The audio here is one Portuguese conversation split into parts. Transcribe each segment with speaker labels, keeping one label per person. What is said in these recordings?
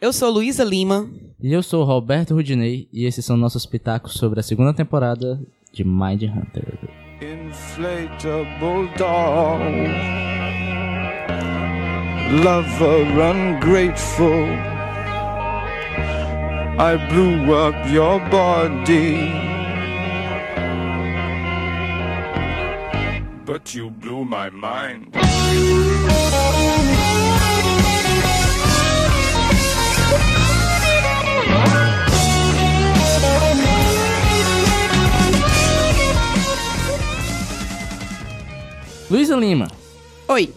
Speaker 1: Eu sou Luísa Lima.
Speaker 2: E eu sou o Roberto Rudinei, e esses são nossos pitacos sobre a segunda temporada de Mind Hunter. Inflatable doll Lover ungrateful I blew up your body But you blew my mind Luísa Lima.
Speaker 1: Oi.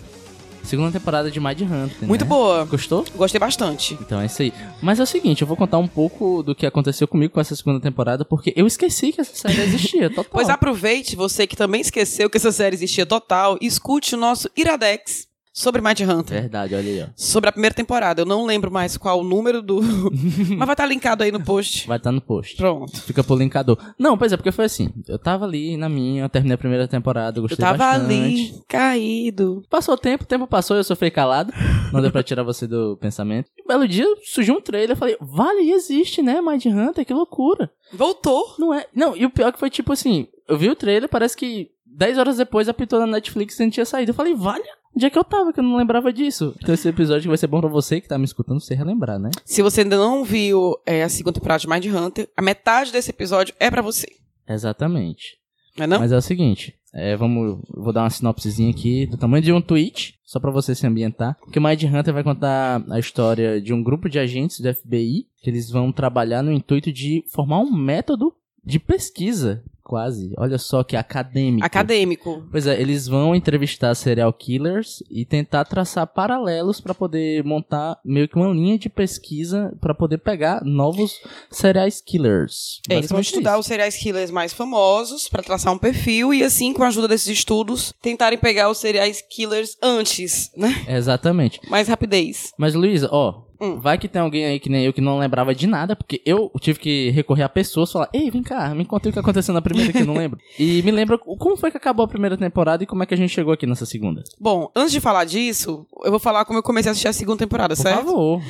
Speaker 2: Segunda temporada de Mind Hunter.
Speaker 1: Muito
Speaker 2: né?
Speaker 1: boa.
Speaker 2: Gostou?
Speaker 1: Gostei bastante.
Speaker 2: Então é isso aí. Mas é o seguinte, eu vou contar um pouco do que aconteceu comigo com essa segunda temporada, porque eu esqueci que essa série existia, total.
Speaker 1: Pois aproveite, você que também esqueceu que essa série existia total, escute o nosso Iradex sobre Mind Hunter.
Speaker 2: Verdade, olha aí, ó.
Speaker 1: Sobre a primeira temporada. Eu não lembro mais qual o número do. Mas vai estar linkado aí no post.
Speaker 2: Vai estar no post.
Speaker 1: Pronto.
Speaker 2: Fica pro linkador. Não, pois é, porque foi assim. Eu tava ali na minha, eu terminei a primeira temporada, eu gostei
Speaker 1: Eu tava
Speaker 2: bastante.
Speaker 1: ali, caído.
Speaker 2: Passou o tempo, o tempo passou, eu sofri calado. Não deu pra tirar você do pensamento. E um belo dia surgiu um trailer, eu falei, vale, existe, né, Mind Hunter, que loucura.
Speaker 1: Voltou.
Speaker 2: Não é. Não, e o pior que foi tipo assim, eu vi o trailer, parece que 10 horas depois apitou na Netflix e não tinha saído. Eu falei, vale, onde é que eu tava que eu não lembrava disso? Então esse episódio vai ser bom pra você que tá me escutando, você relembrar, né?
Speaker 1: Se você ainda não viu é, a segunda temporada de Mind Hunter, a metade desse episódio é pra você.
Speaker 2: Exatamente.
Speaker 1: Não é não?
Speaker 2: Mas é o seguinte, é, vamos, vou dar uma sinopsezinha aqui do tamanho de um tweet, só pra você se ambientar. Que o Mind Hunter vai contar a história de um grupo de agentes do FBI que eles vão trabalhar no intuito de formar um método de pesquisa, quase. Olha só que acadêmico.
Speaker 1: Acadêmico.
Speaker 2: Pois é, eles vão entrevistar serial killers e tentar traçar paralelos pra poder montar meio que uma linha de pesquisa pra poder pegar novos serial killers.
Speaker 1: É, eles vão estudar
Speaker 2: isso.
Speaker 1: os serial killers mais famosos pra traçar um perfil e assim, com a ajuda desses estudos, tentarem pegar os serial killers antes, né?
Speaker 2: Exatamente.
Speaker 1: Mais rapidez.
Speaker 2: Mas, Luísa, ó,
Speaker 1: Hum.
Speaker 2: vai que tem alguém aí que nem eu que não lembrava de nada, porque eu tive que recorrer a pessoas e falar, ei, vem cá, me conta o que aconteceu na primeira que eu não lembro. e me lembra como foi que acabou a primeira temporada e como é que a gente chegou aqui nessa segunda.
Speaker 1: Bom, antes de falar disso, eu vou falar como eu comecei a assistir a segunda temporada,
Speaker 2: Por
Speaker 1: certo?
Speaker 2: favor.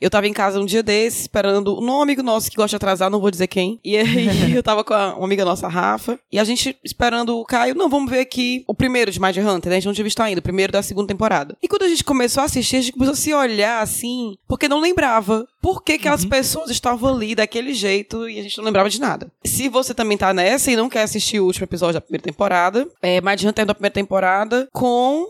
Speaker 1: Eu tava em casa um dia desses, esperando um amigo nosso que gosta de atrasar, não vou dizer quem. E aí eu tava com a- uma amiga nossa, Rafa, e a gente esperando o Caio, não, vamos ver aqui o primeiro de Mind Hunter, né? A gente não tinha visto ainda, o primeiro da segunda temporada. E quando a gente começou a assistir, a gente começou a se olhar assim, porque não lembrava por que, que as pessoas estavam ali daquele jeito e a gente não lembrava de nada. Se você também tá nessa e não quer assistir o último episódio da primeira temporada, é Mind Hunter da primeira temporada com.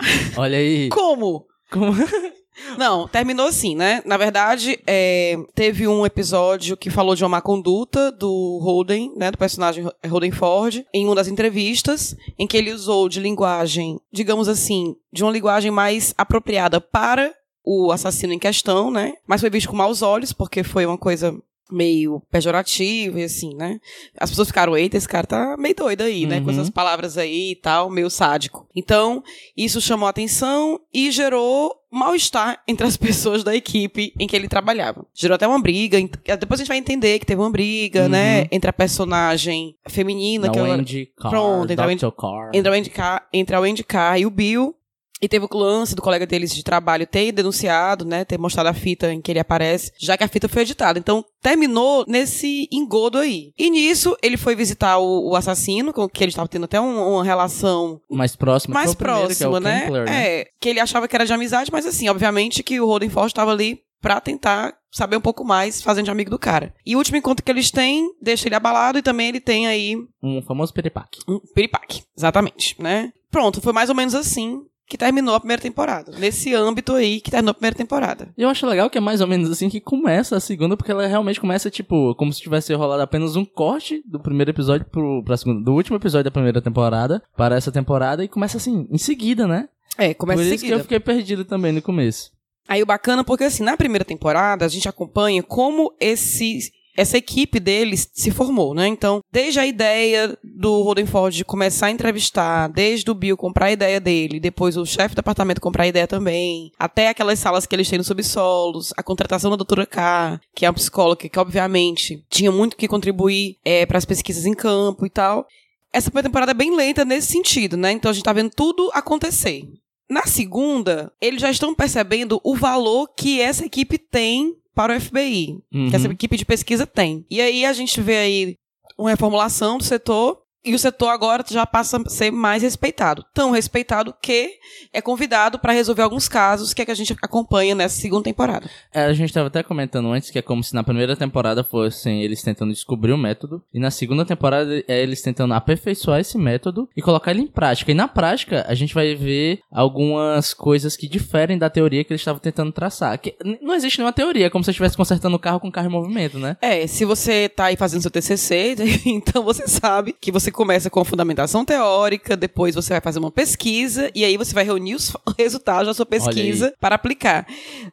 Speaker 2: Olha aí.
Speaker 1: Como?
Speaker 2: Como-
Speaker 1: Não, terminou assim, né? Na verdade, é, teve um episódio que falou de uma má conduta do Holden, né? Do personagem Holden Ford, em uma das entrevistas, em que ele usou de linguagem, digamos assim, de uma linguagem mais apropriada para o assassino em questão, né? Mas foi visto com maus olhos, porque foi uma coisa meio pejorativa e assim, né? As pessoas ficaram, eita, esse cara tá meio doido aí, né? Com
Speaker 2: Uhum.
Speaker 1: essas palavras aí e tal, meio sádico. Então, isso chamou a atenção e gerou mal-estar entre as pessoas da equipe em que ele trabalhava. Gerou até uma briga. Depois a gente vai entender que teve uma briga,
Speaker 2: Uhum.
Speaker 1: né? Entre a personagem feminina,
Speaker 2: Da
Speaker 1: que ela,
Speaker 2: Wendy Carr,
Speaker 1: Pronto, a
Speaker 2: Dr. Carr.
Speaker 1: entre a Wendy Carr, entre a Wendy Carr e o Bill. E teve o lance do colega deles de trabalho ter denunciado, né? Ter mostrado a fita em que ele aparece, já que a fita foi editada. Então, terminou nesse engodo aí. E nisso, ele foi visitar o, o assassino, com que ele estava tendo até um- uma relação
Speaker 2: Mais
Speaker 1: mais
Speaker 2: o primeiro, que é
Speaker 1: próxima, né?
Speaker 2: Kempler, né?
Speaker 1: É, que ele achava que era de amizade, mas assim, obviamente que o Holden Ford estava ali pra tentar saber um pouco mais, fazendo de amigo do cara. E o último encontro que eles têm, deixa ele abalado e também ele tem aí
Speaker 2: Um famoso peripaque.
Speaker 1: um piripaque. Exatamente, né? Pronto, foi mais ou menos assim que terminou a primeira temporada. Nesse âmbito aí que terminou a primeira temporada.
Speaker 2: E eu acho legal que é mais ou menos assim que começa a segunda, porque ela realmente começa, tipo, como se tivesse rolado apenas um corte do primeiro episódio pro, pra segunda, do último episódio da primeira temporada para essa temporada e começa assim, em seguida, né?
Speaker 1: É, começa
Speaker 2: Por
Speaker 1: em
Speaker 2: isso que
Speaker 1: seguida.
Speaker 2: eu fiquei perdido também no começo.
Speaker 1: Aí o bacana, porque assim, na primeira temporada, a gente acompanha como esse, essa equipe deles se formou, né? Então, desde a ideia do Roden Ford de começar a entrevistar, desde o Bill comprar a ideia dele, depois o chefe do apartamento comprar a ideia também, até aquelas salas que eles têm nos subsolos, a contratação da doutora K, que é uma psicóloga que, obviamente, tinha muito que contribuir para as pesquisas em campo e tal. Essa primeira temporada é bem lenta nesse sentido, né? Então a gente tá vendo tudo acontecer Na segunda, eles já estão percebendo o valor que essa equipe tem para o FBI,
Speaker 2: Uhum.
Speaker 1: que essa equipe de pesquisa tem. E aí a gente vê aí uma reformulação do setor e o setor agora já passa a ser mais respeitado. Tão respeitado que é convidado para resolver alguns casos que, é que a gente acompanha nessa segunda temporada.
Speaker 2: É, a gente tava até comentando antes que é como se na primeira temporada fossem eles tentando descobrir o método, e na segunda temporada é eles tentando aperfeiçoar esse método e colocar ele em prática. E na prática, a gente vai ver algumas coisas que diferem da teoria que eles estavam tentando traçar. Que não existe nenhuma teoria, é como se você estivesse consertando o carro com o carro em movimento, né?
Speaker 1: É, se você tá aí fazendo seu TCC, então você sabe que você começa com a fundamentação teórica, depois você vai fazer uma pesquisa e aí você vai reunir os resultados da sua pesquisa para aplicar.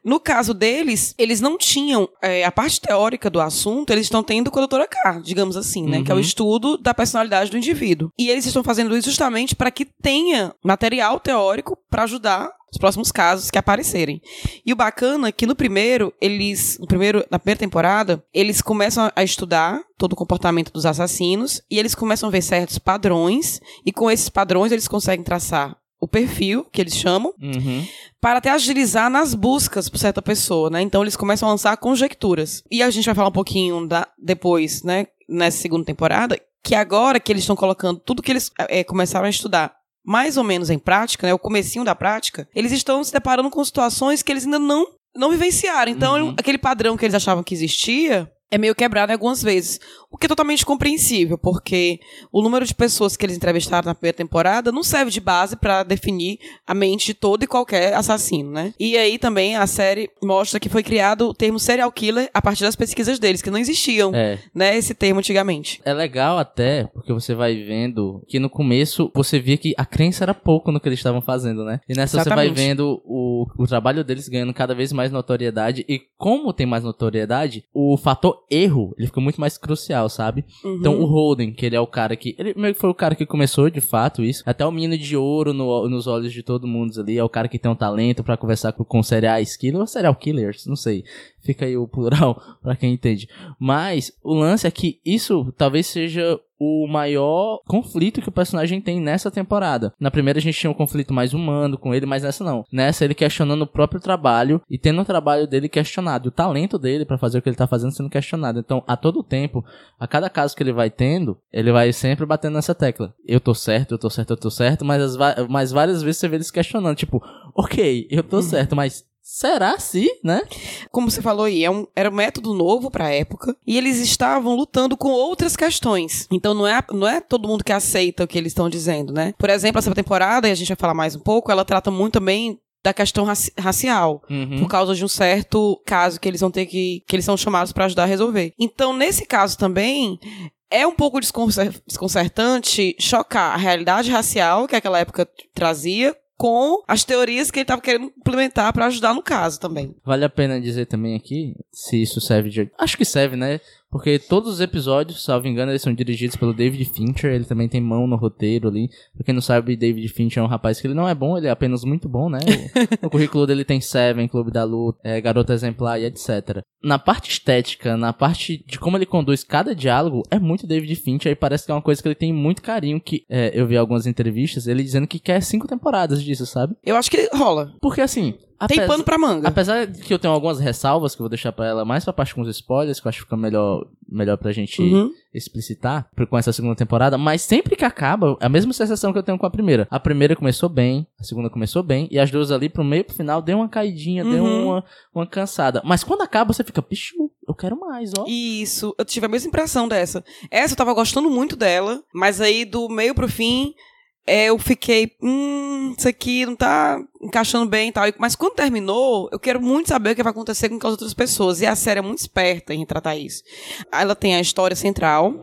Speaker 1: No caso deles, eles não tinham é, a parte teórica do assunto, eles estão tendo com a doutora K, digamos assim, né? Que é o
Speaker 2: Uhum.
Speaker 1: estudo da personalidade do indivíduo. E eles estão fazendo isso justamente para que tenha material teórico para ajudar os próximos casos que aparecerem. E o bacana é que no primeiro, eles, no primeiro, na primeira temporada, eles começam a estudar todo o comportamento dos assassinos e eles começam a ver certos padrões e com esses padrões eles conseguem traçar o perfil, que eles chamam,
Speaker 2: Uhum.
Speaker 1: para até agilizar nas buscas por certa pessoa, né? Então eles começam a lançar conjecturas. E a gente vai falar um pouquinho da, depois, né, nessa segunda temporada, que agora que eles estão colocando tudo que eles eh, começaram a estudar mais ou menos em prática, né, o comecinho da prática, eles estão se deparando com situações que eles ainda não não vivenciaram. Então,
Speaker 2: Uhum.
Speaker 1: aquele padrão que eles achavam que existia é meio quebrado algumas vezes. O que é totalmente compreensível, porque o número de pessoas que eles entrevistaram na primeira temporada não serve de base para definir a mente de todo e qualquer assassino, né? E aí também a série mostra que foi criado o termo serial killer a partir das pesquisas deles, que não existiam,
Speaker 2: É.
Speaker 1: né, esse termo antigamente.
Speaker 2: É legal até, porque você vai vendo que no começo você via que a crença era pouco no que eles estavam fazendo, né? E nessa você vai
Speaker 1: Exatamente.
Speaker 2: vendo o, o trabalho deles ganhando cada vez mais notoriedade. E como tem mais notoriedade, o fator erro, ele fica muito mais crucial, sabe?
Speaker 1: Uhum.
Speaker 2: Então o Holden, que ele é o cara que. Ele meio que foi o cara que começou de fato isso. Até o menino de ouro no- nos olhos de todo mundo ali. É o cara que tem um talento pra conversar com, com serial killer ou serial killers, não sei. Fica aí o plural pra quem entende. Mas o lance é que isso talvez seja o maior conflito que o personagem tem nessa temporada. Na primeira a gente tinha um conflito mais humano com ele, mas nessa não. Nessa ele questionando o próprio trabalho e tendo o trabalho dele questionado, e o talento dele pra fazer o que ele tá fazendo sendo questionado. Então, a todo tempo, a cada caso que ele vai tendo, ele vai sempre batendo nessa tecla. Eu tô certo, eu tô certo, eu tô certo, mas, as mas várias vezes você vê eles questionando, tipo, ok, eu tô certo, mas será se, né?
Speaker 1: como você falou aí, é um- era um método novo para a época e eles estavam lutando com outras questões. Então não é, não é todo mundo que aceita o que eles estão dizendo, né? Por exemplo, essa temporada, e a gente vai falar mais um pouco, ela trata muito também da questão raci- racial.
Speaker 2: Uhum.
Speaker 1: Por causa de um certo caso que eles vão ter que. que eles são chamados para ajudar a resolver. Então, nesse caso também, é um pouco desconcer- desconcertante chocar a realidade racial que aquela época trazia com as teorias que ele estava querendo implementar para ajudar no caso também.
Speaker 2: Vale a pena dizer também aqui se isso serve de. Acho que serve, né? Porque todos os episódios, salvo engano, eles são dirigidos pelo David Fincher. Ele também tem mão no roteiro ali. Pra quem não sabe, David Fincher é um rapaz que ele não é bom, ele é apenas muito bom, né? O, o currículo dele tem Seven, Clube da Luta, é, Garota Exemplar e etc. Na parte estética, na parte de como ele conduz cada diálogo, é muito David Fincher. E parece que é uma coisa que ele tem muito carinho. Que é, eu vi algumas entrevistas, ele dizendo que quer cinco temporadas disso, sabe?
Speaker 1: Eu acho que rola.
Speaker 2: Porque assim.
Speaker 1: Tem pano pra manga.
Speaker 2: Apesar de que eu tenho algumas ressalvas que eu vou deixar pra ela mais pra parte com os spoilers, que eu acho que fica melhor, melhor pra gente
Speaker 1: Uhum.
Speaker 2: explicitar por- com essa segunda temporada, mas sempre que acaba, é a mesma sensação que eu tenho com a primeira. A primeira começou bem, a segunda começou bem, e as duas ali pro meio pro final deu uma caidinha, deu
Speaker 1: Uhum.
Speaker 2: uma, uma cansada. Mas quando acaba, você fica, pichu, eu quero mais, ó.
Speaker 1: Isso, eu tive a mesma impressão dessa. Essa eu tava gostando muito dela, mas aí do meio pro fim, eu fiquei, hum, isso aqui não tá encaixando bem e tal. Mas quando terminou, eu quero muito saber o que vai acontecer com as outras pessoas. E a série é muito esperta em retratar isso. Ela tem a história central.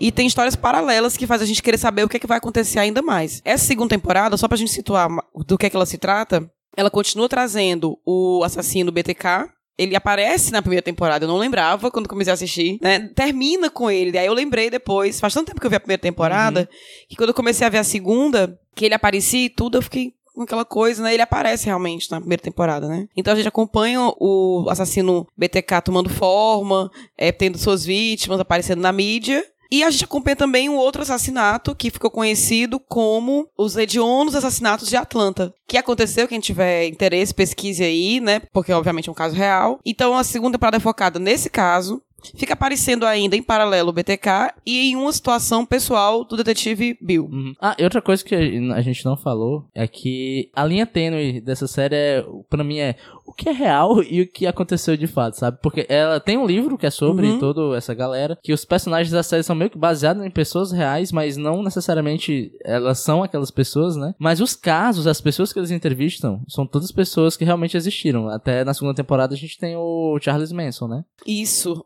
Speaker 1: E tem histórias paralelas que faz a gente querer saber o que, é que vai acontecer ainda mais. Essa segunda temporada, só pra gente situar do que é que ela se trata, ela continua trazendo o assassino BTK, ele aparece na primeira temporada, eu não lembrava quando comecei a assistir, né? Termina com ele, aí eu lembrei depois, faz tanto tempo que eu vi a primeira temporada, que quando eu comecei a ver a segunda, que ele aparecia e tudo, eu fiquei com aquela coisa, né? Ele aparece realmente na primeira temporada, né? Então a gente acompanha o assassino BTK tomando forma, é, tendo suas vítimas, aparecendo na mídia. E a gente acompanha também um outro assassinato que ficou conhecido como os hediondos assassinatos de Atlanta. Que aconteceu, quem tiver interesse, pesquise aí, né? Porque obviamente é um caso real. Então a segunda temporada é focada nesse caso. Fica aparecendo ainda em paralelo o BTK e em uma situação pessoal do detetive Bill.
Speaker 2: Uhum. Ah, e outra coisa que a gente não falou é que a linha tênue dessa série, é, pra mim, é o que é real e o que aconteceu de fato, sabe? Porque ela tem um livro que é sobre
Speaker 1: Uhum.
Speaker 2: toda essa galera, que os personagens da série são meio que baseados em pessoas reais, mas não necessariamente elas são aquelas pessoas, né? Mas os casos, as pessoas que eles entrevistam, são todas pessoas que realmente existiram. Até na segunda temporada a gente tem o Charles Manson, né?
Speaker 1: Isso.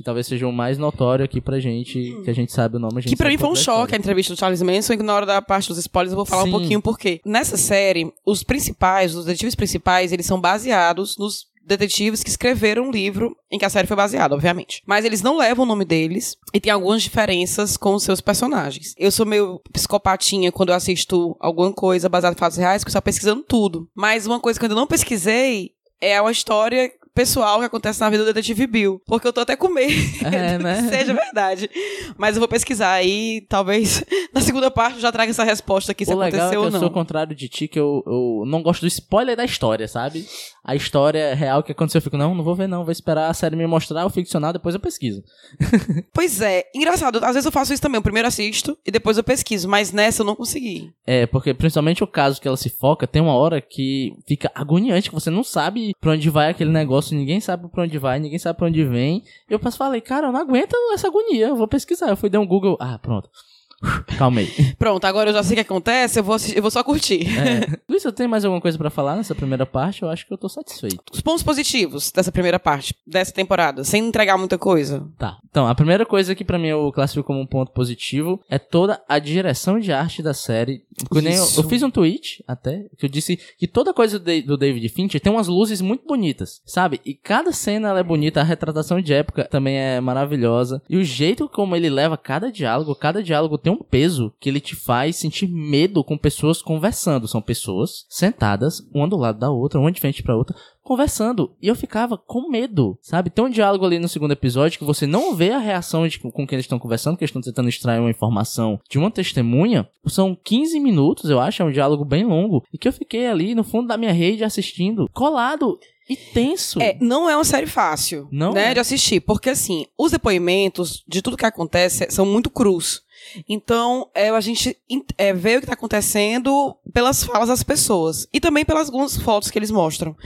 Speaker 2: Que talvez seja o mais notório aqui pra gente, que a gente sabe o nome. A gente
Speaker 1: Que pra mim foi um
Speaker 2: da
Speaker 1: choque a entrevista do Charles Manson, e na hora da parte dos spoilers eu vou falar
Speaker 2: Sim.
Speaker 1: um pouquinho por quê. Nessa série, os principais, os detetives principais, eles são baseados nos detetives que escreveram um livro em que a série foi baseada, obviamente. Mas eles não levam o nome deles e tem algumas diferenças com os seus personagens. Eu sou meio psicopatinha quando eu assisto alguma coisa baseada em fatos reais, que eu estou pesquisando tudo. Mas uma coisa que eu ainda não pesquisei é uma história pessoal que acontece na vida do detetive Bill. Porque eu tô até com medo
Speaker 2: É, né?
Speaker 1: que seja verdade. Mas eu vou pesquisar aí, talvez na segunda parte eu já traga essa resposta aqui se
Speaker 2: o legal é que
Speaker 1: aconteceu ou
Speaker 2: eu
Speaker 1: não.
Speaker 2: sou o contrário de ti, que eu, eu não gosto do spoiler da história, sabe? A história real que aconteceu, eu fico, não, não vou ver não, vou esperar a série me mostrar o ficcional, depois eu pesquiso.
Speaker 1: Pois é, engraçado, às vezes eu faço isso também. Eu primeiro assisto e depois eu pesquiso, mas nessa eu não consegui.
Speaker 2: É, porque principalmente o caso que ela se foca, tem uma hora que fica agoniante, que você não sabe pra onde vai aquele negócio, ninguém sabe pra onde vai, ninguém sabe pra onde vem. Eu falei, cara, eu não aguento essa agonia, eu vou pesquisar. Eu fui dar um Google, ah, pronto. Calmei.
Speaker 1: Pronto, agora eu já sei o que acontece, eu vou, assistir- eu vou só curtir.
Speaker 2: É. Luiz, eu tenho mais alguma coisa pra falar nessa primeira parte? Eu acho que eu tô satisfeito.
Speaker 1: Os pontos positivos dessa primeira parte, dessa temporada, sem entregar muita coisa.
Speaker 2: Tá. Então, a primeira coisa que pra mim eu classifico como um ponto positivo é toda a direção de arte da série. Eu, eu fiz um tweet até que eu disse que toda coisa do David Fincher tem umas luzes muito bonitas, sabe? E cada cena ela é bonita, a retratação de época também é maravilhosa. E o jeito como ele leva cada diálogo, cada diálogo tem um peso que ele te faz sentir medo com pessoas conversando. São pessoas sentadas, uma do lado da outra, uma de frente pra outra, conversando. E eu ficava com medo, sabe? Tem um diálogo ali no segundo episódio que você não vê a reação de com quem eles estão conversando, que eles estão tentando extrair uma informação de uma testemunha. São 15 minutos, eu acho, é um diálogo bem longo. E que eu fiquei ali no fundo da minha rede assistindo, colado e tenso.
Speaker 1: É, não é uma série fácil,
Speaker 2: Não
Speaker 1: né,
Speaker 2: é.
Speaker 1: de assistir, porque assim, os depoimentos de tudo que acontece são muito crus. Então, é, a gente é, vê o que está acontecendo pelas falas das pessoas e também pelas algumas fotos que eles mostram.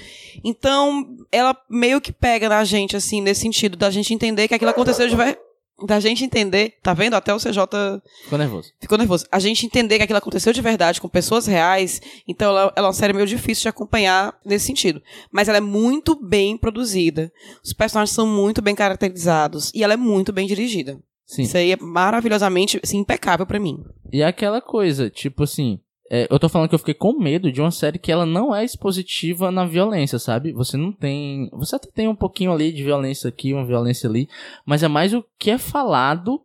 Speaker 1: Então, ela meio que pega na gente, assim, nesse sentido, da gente entender que aquilo aconteceu de ver... Da gente entender, tá vendo? Até o CJ
Speaker 2: Ficou nervoso.
Speaker 1: ficou nervoso. A gente entender que aquilo aconteceu de verdade com pessoas reais, então ela, ela é uma série meio difícil de acompanhar nesse sentido. Mas ela é muito bem produzida. Os personagens são muito bem caracterizados e ela é muito bem dirigida.
Speaker 2: Sim.
Speaker 1: Isso aí é maravilhosamente assim, impecável pra mim.
Speaker 2: E é aquela coisa, tipo assim, é, eu tô falando que eu fiquei com medo de uma série que ela não é expositiva na violência, sabe? Você não tem. Você até tem um pouquinho ali de violência aqui, uma violência ali, mas é mais o que é falado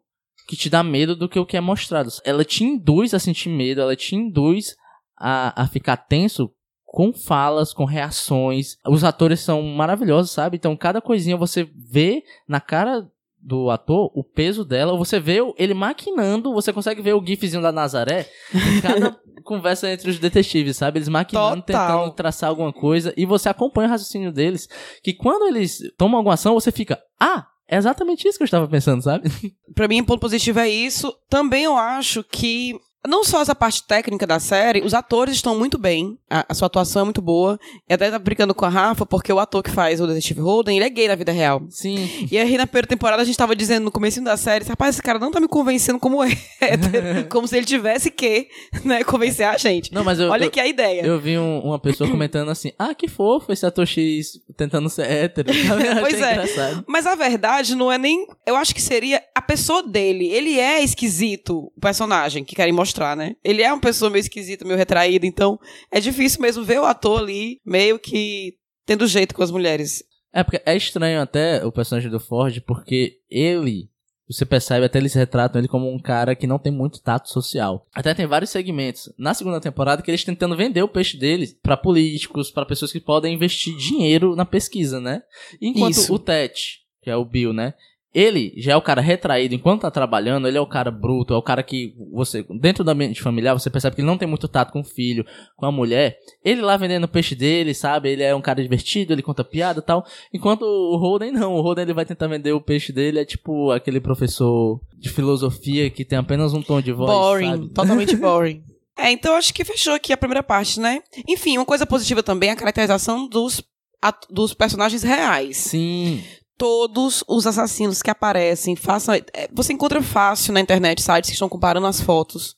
Speaker 2: que te dá medo do que o que é mostrado. Ela te induz a sentir medo, ela te induz a, a ficar tenso com falas, com reações. Os atores são maravilhosos, sabe? Então, cada coisinha você vê na cara do ator o peso dela, você vê ele maquinando, você consegue ver o gifzinho da Nazaré em cada conversa entre os detetives, sabe? Eles maquinando,
Speaker 1: Total.
Speaker 2: tentando traçar alguma coisa, e você acompanha o raciocínio deles, que quando eles tomam alguma ação, você fica, ah, é exatamente isso que eu estava pensando, sabe?
Speaker 1: Pra mim, ponto positivo é isso. Também eu acho que não só essa parte técnica da série, os atores estão muito bem, a, a sua atuação é muito boa. Eu até tava brincando com a Rafa, porque o ator que faz o Detetive Holden, ele é gay na vida real.
Speaker 2: Sim.
Speaker 1: E aí, na primeira temporada, a gente tava dizendo no começo da série, rapaz, esse cara não tá me convencendo como é hétero, como se ele tivesse que, né, convencer a gente.
Speaker 2: Não, mas eu,
Speaker 1: Olha
Speaker 2: eu,
Speaker 1: aqui a ideia.
Speaker 2: eu vi um- uma pessoa comentando assim, ah, que fofo esse ator X tentando ser hétero.
Speaker 1: Pois é.
Speaker 2: engraçado.
Speaker 1: Mas a verdade não é nem. Eu acho que seria a pessoa dele. Ele é esquisito, o personagem que querem mostrar, né? Ele é uma pessoa meio esquisita, meio retraída. Então é difícil mesmo ver o ator ali meio que tendo jeito com as mulheres.
Speaker 2: É, porque é estranho até o personagem do Ford, porque ele, você percebe, até eles retratam ele como um cara que não tem muito tato social. Até tem vários segmentos na segunda temporada que eles tentando vender o peixe deles pra políticos, pra pessoas que podem investir dinheiro na pesquisa, né? Enquanto
Speaker 1: Isso.
Speaker 2: o Ted, que é o Bill, né? Ele já é o cara retraído enquanto tá trabalhando, ele é o cara bruto, é o cara que você, dentro do ambiente familiar, você percebe que ele não tem muito tato com o filho, com a mulher. Ele lá vendendo o peixe dele, sabe? Ele é um cara divertido, ele conta piada e tal. Enquanto o Holden não, o Holden ele vai tentar vender o peixe dele, é tipo aquele professor de filosofia que tem apenas um tom de voz.
Speaker 1: boring,
Speaker 2: sabe?
Speaker 1: totalmente boring. É, então acho que fechou aqui a primeira parte, né? Enfim, uma coisa positiva também é a caracterização dos, at- dos personagens reais.
Speaker 2: Sim.
Speaker 1: Todos os assassinos que aparecem, façam. é, Você encontra fácil na internet sites que estão comparando as fotos.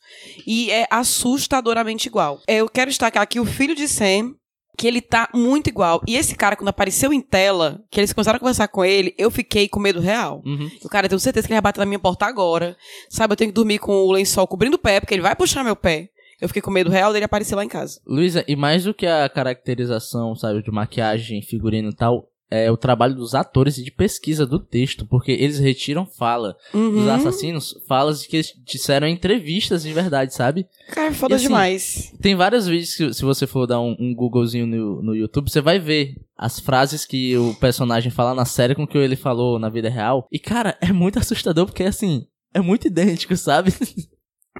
Speaker 1: E é assustadoramente igual. É, Eu quero destacar aqui o filho de Sam, que ele tá muito igual. E esse cara, quando apareceu em tela, que eles começaram a conversar com ele, eu fiquei com medo real.
Speaker 2: Uhum.
Speaker 1: O cara, eu tenho certeza que ele vai bater na minha porta agora. Sabe, eu tenho que dormir com o lençol cobrindo o pé, porque ele vai puxar meu pé. Eu fiquei com medo real dele aparecer lá em casa.
Speaker 2: Luísa, e mais do que a caracterização, sabe, de maquiagem, figurino e tal, é o trabalho dos atores e de pesquisa do texto, porque eles retiram fala dos
Speaker 1: Uhum.
Speaker 2: assassinos, falas que eles disseram em entrevistas de verdade, sabe?
Speaker 1: Cara, foda
Speaker 2: E assim,
Speaker 1: demais.
Speaker 2: Tem vários vídeos que, se você for dar um, um Googlezinho no, no YouTube, você vai ver as frases que o personagem fala na série com o que ele falou na vida real. E, cara, é muito assustador porque, assim, é muito idêntico, sabe?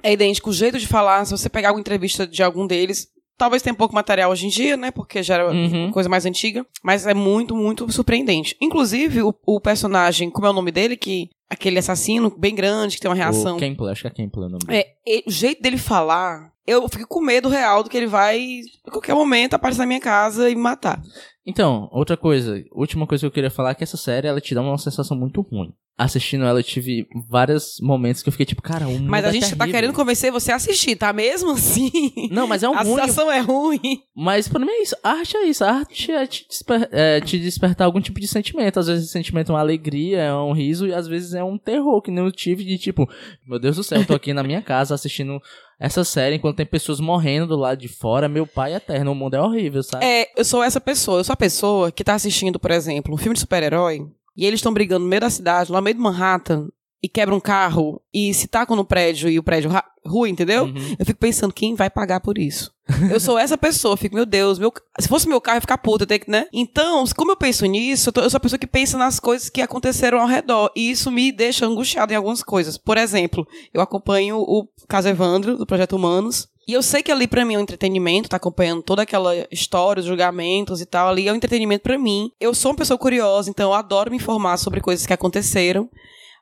Speaker 1: É idêntico o jeito de falar. Se você pegar alguma entrevista de algum deles, talvez tenha pouco material hoje em dia, né? Porque já era
Speaker 2: Uhum.
Speaker 1: coisa mais antiga. Mas é muito, muito surpreendente. Inclusive, o, o personagem, como é o nome dele? Que aquele assassino bem grande, que tem uma reação.
Speaker 2: O Campbell, acho que é Campbell o nome dele.
Speaker 1: É, o jeito dele falar, eu fico com medo real do que ele vai, a qualquer momento, aparecer na minha casa e me matar.
Speaker 2: Então, outra coisa, última coisa que eu queria falar é que essa série, ela te dá uma sensação muito ruim. Assistindo ela, eu tive vários momentos que eu fiquei tipo, cara, o mundo
Speaker 1: Mas a
Speaker 2: é
Speaker 1: gente tá
Speaker 2: terrível.
Speaker 1: querendo convencer você a assistir, tá? Mesmo assim.
Speaker 2: Não, mas é um
Speaker 1: a
Speaker 2: ruim.
Speaker 1: situação é ruim.
Speaker 2: Mas pra mim é isso. A arte é isso. A arte é te, desper- é te despertar algum tipo de sentimento. Às vezes esse sentimento é uma alegria, é um riso, e às vezes é um terror, que nem eu tive de tipo, meu Deus do céu, eu tô aqui na minha casa assistindo essa série enquanto tem pessoas morrendo do lado de fora. Meu pai é eterno, o mundo é horrível, sabe?
Speaker 1: É, eu sou essa pessoa. Eu sou a pessoa que tá assistindo, por exemplo, um filme de super-herói e eles estão brigando no meio da cidade, lá no meio de Manhattan, e quebram um carro e se tacam no prédio e o prédio rua, entendeu?
Speaker 2: Uhum.
Speaker 1: Eu fico pensando, quem vai pagar por isso? Eu sou essa pessoa, fico, meu Deus, meu, se fosse meu carro, eu ia ficar puta, eu tenho que, né? Então, como eu penso nisso, eu, tô- eu sou a pessoa que pensa nas coisas que aconteceram ao redor. E isso me deixa angustiada em algumas coisas. Por exemplo, eu acompanho o caso Evandro, do Projeto Humanos. E eu sei que ali pra mim é um entretenimento, tá acompanhando toda aquela história, os julgamentos e tal, ali é um entretenimento pra mim. Eu sou uma pessoa curiosa, então eu adoro me informar sobre coisas que aconteceram.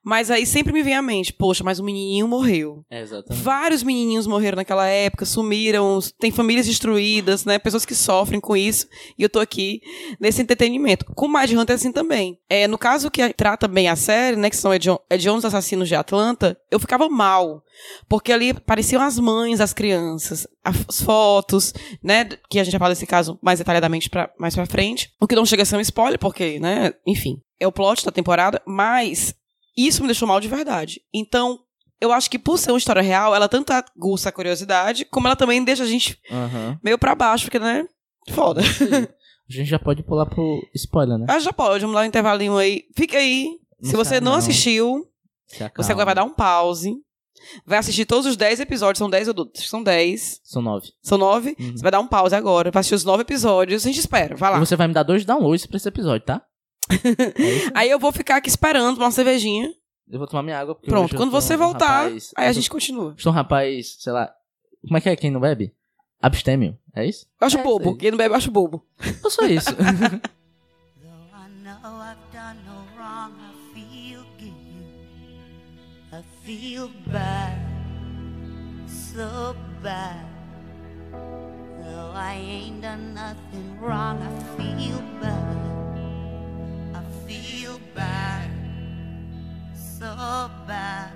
Speaker 1: Mas aí sempre me vem à mente, poxa, mas um menininho morreu.
Speaker 2: É, exatamente.
Speaker 1: Vários menininhos morreram naquela época, sumiram, tem famílias destruídas, né? Pessoas que sofrem com isso. E eu tô aqui nesse entretenimento. Com Mind Hunter, assim também. É, no caso que trata bem a série, né? Que são Hediondos Assassinos de Atlanta, eu ficava mal. Porque ali pareciam as mães das crianças, as fotos, né? Que a gente vai falar desse caso mais detalhadamente pra, mais pra frente. O que não chega a ser um spoiler, porque, né? Enfim, é o plot da temporada, mas isso me deixou mal de verdade. Então, eu acho que por ser uma história real, ela tanto aguça a curiosidade, como ela também deixa a gente
Speaker 2: Aham.
Speaker 1: meio pra baixo, porque, né? Foda.
Speaker 2: A gente já pode pular pro spoiler, né?
Speaker 1: Ah, já pode, vamos dar um intervalinho aí. Fica aí. Se
Speaker 2: Não
Speaker 1: você não
Speaker 2: não.
Speaker 1: assistiu, você agora vai dar um pause. Vai assistir todos os 10 episódios. São 10 ou São 10.
Speaker 2: São nove.
Speaker 1: São 9.
Speaker 2: Uhum.
Speaker 1: Você vai dar um pause agora. Vai assistir os 9 episódios. A gente espera. Vai lá.
Speaker 2: E você vai me dar dois downloads pra esse episódio, tá? É?
Speaker 1: Aí eu vou ficar aqui esperando uma cervejinha.
Speaker 2: Eu vou tomar minha água. Porque
Speaker 1: Pronto. Quando você
Speaker 2: um
Speaker 1: voltar,
Speaker 2: rapaz-
Speaker 1: aí a gente continua.
Speaker 2: Sou um rapaz, sei lá. Como é que é quem não bebe? Abstêmio. É isso?
Speaker 1: Eu acho
Speaker 2: É,
Speaker 1: bobo. Quem não bebe, eu acho bobo.
Speaker 2: Eu sou isso.
Speaker 3: Though I know I've done no wrong, I feel guilty. I feel bad, so bad. Though I ain't done nothing wrong, I feel bad. Feel bad, so bad.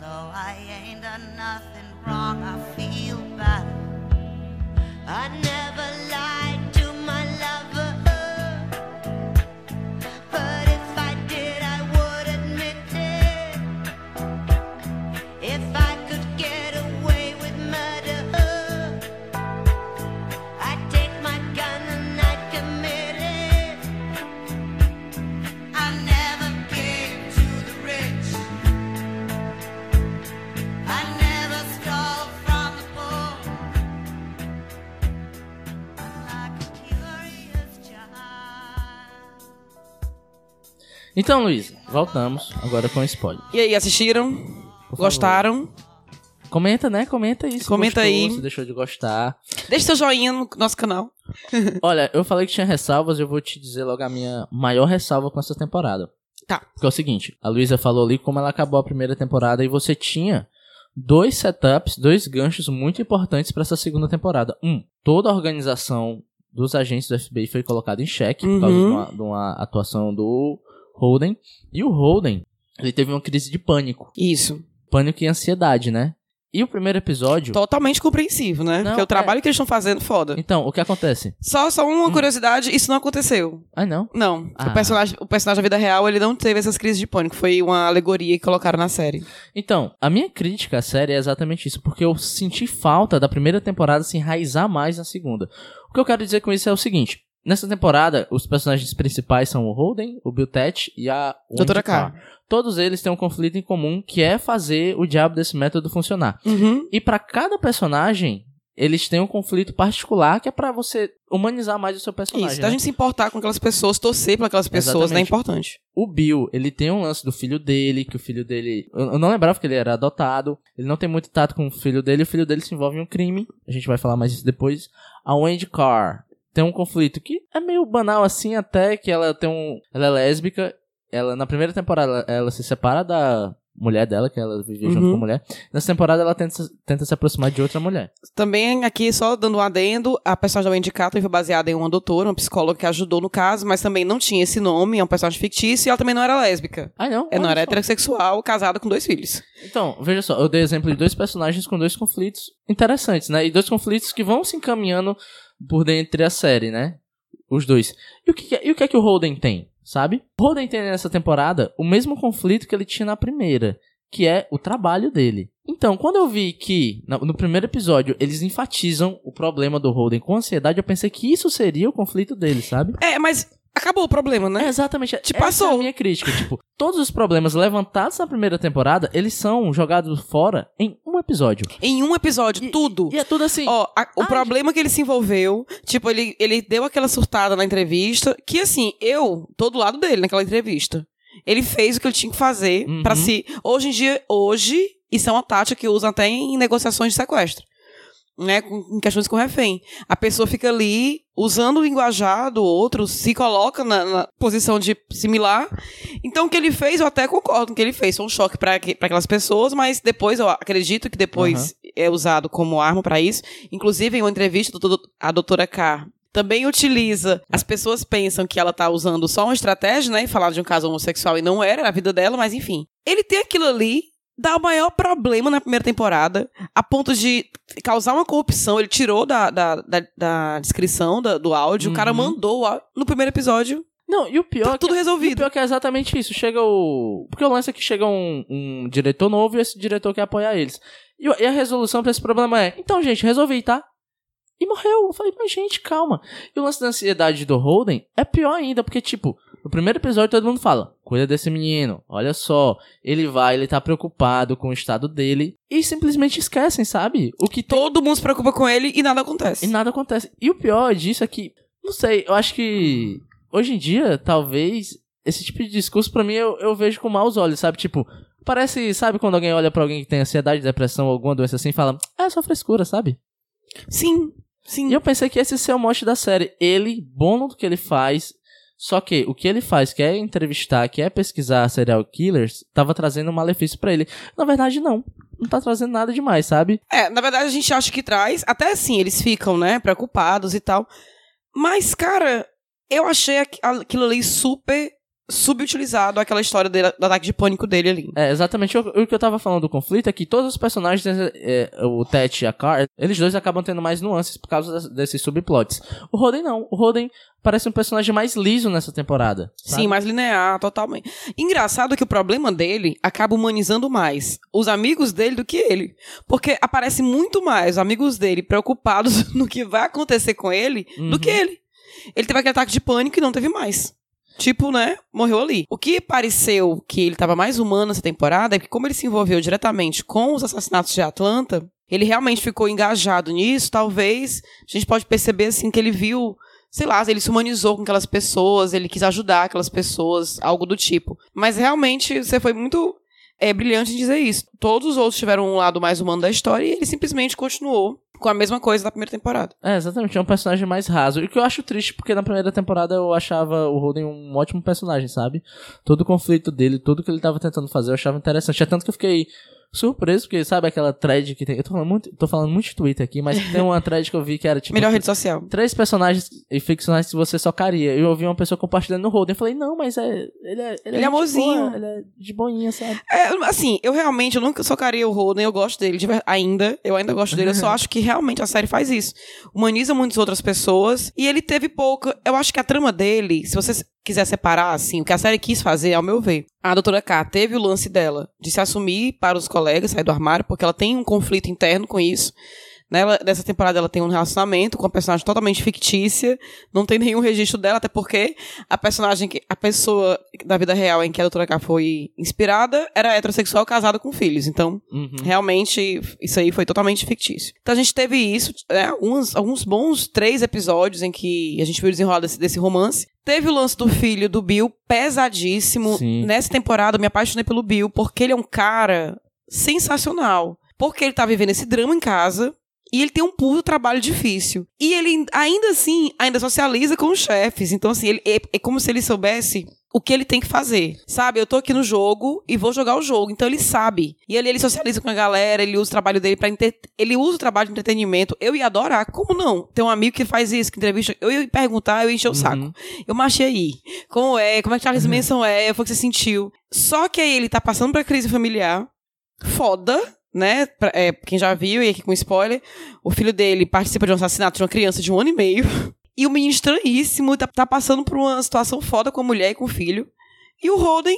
Speaker 3: Though I ain't done nothing wrong, I feel bad. I never lied
Speaker 2: Então, Luísa, voltamos agora com spoiler.
Speaker 1: E aí, assistiram? Gostaram?
Speaker 2: Comenta, né? Comenta aí. se
Speaker 1: Comenta
Speaker 2: gostou,
Speaker 1: aí.
Speaker 2: Se deixou de gostar.
Speaker 1: Deixe seu joinha no nosso canal.
Speaker 2: Olha, eu falei que tinha ressalvas, eu vou te dizer logo a minha maior ressalva com essa temporada.
Speaker 1: Tá.
Speaker 2: Que é o seguinte, a Luísa falou ali como ela acabou a primeira temporada e você tinha dois setups, dois ganchos muito importantes pra essa segunda temporada. Um, toda a organização dos agentes do FBI foi colocada em xeque por causa de
Speaker 1: Uhum.
Speaker 2: uma, de uma atuação do Holden. E o Holden, ele teve uma crise de pânico.
Speaker 1: Isso.
Speaker 2: Pânico e ansiedade, né? E o primeiro episódio...
Speaker 1: Totalmente compreensível, né?
Speaker 2: Não,
Speaker 1: Porque o
Speaker 2: é.
Speaker 1: trabalho que eles estão fazendo, foda.
Speaker 2: Então, o que acontece?
Speaker 1: Só, só uma curiosidade, isso não aconteceu.
Speaker 2: Ah, não.
Speaker 1: Não.
Speaker 2: Ah.
Speaker 1: O, personagem, o personagem da vida real, ele não teve essas crises de pânico. Foi uma alegoria que colocaram na série.
Speaker 2: Então, a minha crítica à série é exatamente isso, porque eu senti falta da primeira temporada se enraizar mais na segunda. O que eu quero dizer com isso é o seguinte: nessa temporada, os personagens principais são o Holden, o Bill Tet e a Wendy
Speaker 1: Doutora
Speaker 2: Carr.
Speaker 1: K.
Speaker 2: Todos eles têm um conflito em comum, que é fazer o diabo desse método funcionar.
Speaker 1: Uhum.
Speaker 2: E pra cada personagem, eles têm um conflito particular que é pra você humanizar mais o seu personagem.
Speaker 1: Isso,
Speaker 2: né?
Speaker 1: gente se importar com aquelas pessoas, torcer por aquelas pessoas, né? É importante.
Speaker 2: O Bill, ele tem um lance do filho dele, que o filho dele. Eu não lembrava que ele era adotado. Ele não tem muito tato com o filho dele. O filho dele se envolve em um crime. A gente vai falar mais disso depois. A Wendy Carr tem um conflito que é meio banal assim, até que ela tem um. Ela é lésbica. Ela, na primeira temporada, ela, se separa da mulher dela, que ela vivia junto
Speaker 1: Uhum.
Speaker 2: com a mulher. Nessa temporada, ela tenta, tenta se aproximar de outra mulher.
Speaker 1: Também aqui, só dando um adendo, a personagem da Wendy foi baseada em uma doutora, uma psicóloga que ajudou no caso, mas também não tinha esse nome, é um personagem fictício, e ela também não era lésbica.
Speaker 2: Ah, não?
Speaker 1: Ela não era
Speaker 2: só.
Speaker 1: heterossexual, casada com dois filhos.
Speaker 2: Então, veja só, eu dei exemplo de dois personagens com dois conflitos interessantes, né? E dois conflitos que vão se encaminhando por dentro da série, né? Os dois. E o que, é- e o que é que o Holden tem, sabe? O Holden tem nessa temporada o mesmo conflito que ele tinha na primeira, que é o trabalho dele. Então, quando eu vi que no primeiro episódio eles enfatizam o problema do Holden com ansiedade, eu pensei que isso seria o conflito dele, sabe?
Speaker 1: É, mas acabou o problema,
Speaker 2: É
Speaker 1: né?
Speaker 2: exatamente.
Speaker 1: Te
Speaker 2: essa
Speaker 1: passou.
Speaker 2: É a minha crítica. Tipo, todos os problemas levantados na primeira temporada, eles são jogados fora em um episódio.
Speaker 1: Em um episódio, tudo.
Speaker 2: E é tudo assim.
Speaker 1: Ó, a- o
Speaker 2: Ai.
Speaker 1: problema que ele se envolveu, tipo, ele, ele deu aquela surtada na entrevista, que assim, eu tô do lado dele naquela entrevista. Ele fez o que ele tinha que fazer
Speaker 2: Uhum.
Speaker 1: pra se. Hoje em dia, hoje, isso é uma tática que usa até em negociações de sequestro. Né, com, em questões com refém. A pessoa fica ali usando o linguajar do outro, se coloca na, na posição de similar. Então, o que ele fez, eu até concordo com o que ele fez. Foi um choque para aquelas pessoas, mas depois, eu acredito que depois é usado como arma para isso. Inclusive, em uma entrevista, a doutora K também utiliza. As pessoas pensam que ela tá usando só uma estratégia, né? E falar de um caso homossexual e não era, era a vida dela, mas enfim. Ele tem aquilo ali, dá o maior problema na primeira temporada, a ponto de causar uma corrupção. Ele tirou da, da, da, da descrição da- do áudio, o cara
Speaker 2: Uhum.
Speaker 1: mandou áudio no primeiro episódio.
Speaker 2: Não, e o pior.
Speaker 1: Tá
Speaker 2: é
Speaker 1: tudo
Speaker 2: que,
Speaker 1: resolvido.
Speaker 2: O pior que é exatamente isso. Chega o. Porque o lance é que chega um, um diretor novo e esse diretor quer apoiar eles. E, e a resolução pra esse problema é: então, gente, resolvi, tá? E morreu. Eu falei, mas gente, calma. E o lance da ansiedade do Holden é pior ainda, porque, tipo, no primeiro episódio todo mundo fala: cuida desse menino, olha só. Ele vai, ele tá preocupado com o estado dele. E simplesmente esquecem, sabe? O que tem
Speaker 1: Todo mundo se preocupa com ele e nada acontece.
Speaker 2: e nada acontece. E o pior disso é que, não sei, eu acho que hoje em dia, talvez, esse tipo de discurso pra mim eu, eu vejo com maus olhos, sabe? Tipo, parece, sabe quando alguém olha pra alguém que tem ansiedade, depressão alguma doença assim e fala, é só frescura, sabe?
Speaker 1: Sim, sim.
Speaker 2: E eu pensei que esse ia ser o mote da série. Ele, bom no que ele faz, só que o que ele faz, que é entrevistar, que é pesquisar serial killers, tava trazendo um malefício pra ele. Na verdade, não. Não tá trazendo nada demais, sabe?
Speaker 1: É, na verdade a gente acha que traz, até assim, eles ficam, né, preocupados e tal. Mas, cara, eu achei aqu- aquilo ali super subutilizado, aquela história dele, do ataque de pânico dele ali.
Speaker 2: É, exatamente o, o que eu tava falando do conflito é que todos os personagens, é, é, o Tet e a Car, eles dois acabam tendo mais nuances por causa das- desses subplots. O Roden não. O Roden parece um personagem mais liso nessa temporada. sabe?
Speaker 1: Sim, mais linear, totalmente. Engraçado que o problema dele acaba humanizando mais os amigos dele do que ele. Porque aparece muito mais os amigos dele preocupados no que vai acontecer com ele do
Speaker 2: Uhum.
Speaker 1: que ele. Ele teve aquele ataque de pânico e não teve mais. Tipo, né? Morreu ali. O que pareceu que ele tava mais humano nessa temporada é que, como ele se envolveu diretamente com os assassinatos de Atlanta, ele realmente ficou engajado nisso. Talvez a gente pode perceber, assim, que ele viu sei lá, ele se humanizou com aquelas pessoas, ele quis ajudar aquelas pessoas, algo do tipo. Mas realmente você foi muito é, brilhante dizer isso. Todos os outros tiveram um lado mais humano da história e ele simplesmente continuou com a mesma coisa da primeira temporada.
Speaker 2: É, exatamente, é um personagem mais raso. E o que eu acho triste, porque na primeira temporada eu achava o Holden um ótimo personagem, sabe? Todo o conflito dele, tudo que ele tava tentando fazer, eu achava interessante. É tanto que eu fiquei surpreso, porque sabe aquela thread que tem. Eu tô falando muito, tô falando muito de Twitter aqui, mas tem uma thread que eu vi que era tipo.
Speaker 1: Melhor rede social.
Speaker 2: Três personagens ficcionais que você socaria. Eu ouvi uma pessoa compartilhando no Holden. Eu falei, não, mas é. Ele é. Ele,
Speaker 1: é
Speaker 2: gente
Speaker 1: amorzinho.
Speaker 2: boa, ele é de boinha, sabe?
Speaker 1: É, assim, eu realmente eu nunca socaria o Holden, eu gosto dele de ainda, eu ainda gosto dele, eu só acho que realmente a série faz isso. Humaniza muitas outras pessoas e ele teve pouca. Eu acho que a trama dele, se você quiser separar, assim, o que a série quis fazer, ao meu ver, a doutora K teve o lance dela de se assumir para os colegas, sair do armário, porque ela tem um conflito interno com isso. Nela, nessa temporada ela tem um relacionamento com uma personagem totalmente fictícia, não tem nenhum registro dela, até porque a personagem, que, a pessoa da vida real em que a doutora K foi inspirada era heterossexual casada com filhos. Então,
Speaker 2: Uhum.
Speaker 1: realmente, isso aí foi totalmente fictício. Então a gente teve isso, né, alguns, alguns bons três episódios em que a gente viu o desenrolar desse, desse romance. Teve o lance do filho do Bill, pesadíssimo.
Speaker 2: Sim.
Speaker 1: Nessa temporada eu me apaixonei pelo Bill, porque ele é um cara sensacional. Porque ele tá vivendo esse drama em casa. E ele tem um puro trabalho difícil. E ele, ainda assim, ainda socializa com os chefes. Então, assim, ele, é, é como se ele soubesse o que ele tem que fazer. Sabe? Eu tô aqui no jogo e vou jogar o jogo. Então ele sabe. E ele, ele socializa com a galera, ele usa o trabalho dele pra entre... Ele usa o trabalho de entretenimento. Eu ia adorar. Como não? Tem um amigo que faz isso, que entrevista. Eu ia perguntar, eu ia encher o saco. Eu marchei aí. Como é? Como é que Charles Manson é? Foi o que você sentiu? Só que aí ele tá passando pra crise familiar. Foda. Né? Pra- é, quem já viu, e aqui com spoiler, o filho dele participa de um assassinato de uma criança de um ano e meio. E o menino estranhíssimo tá, tá passando por uma situação foda com a mulher e com o filho. E o Holden,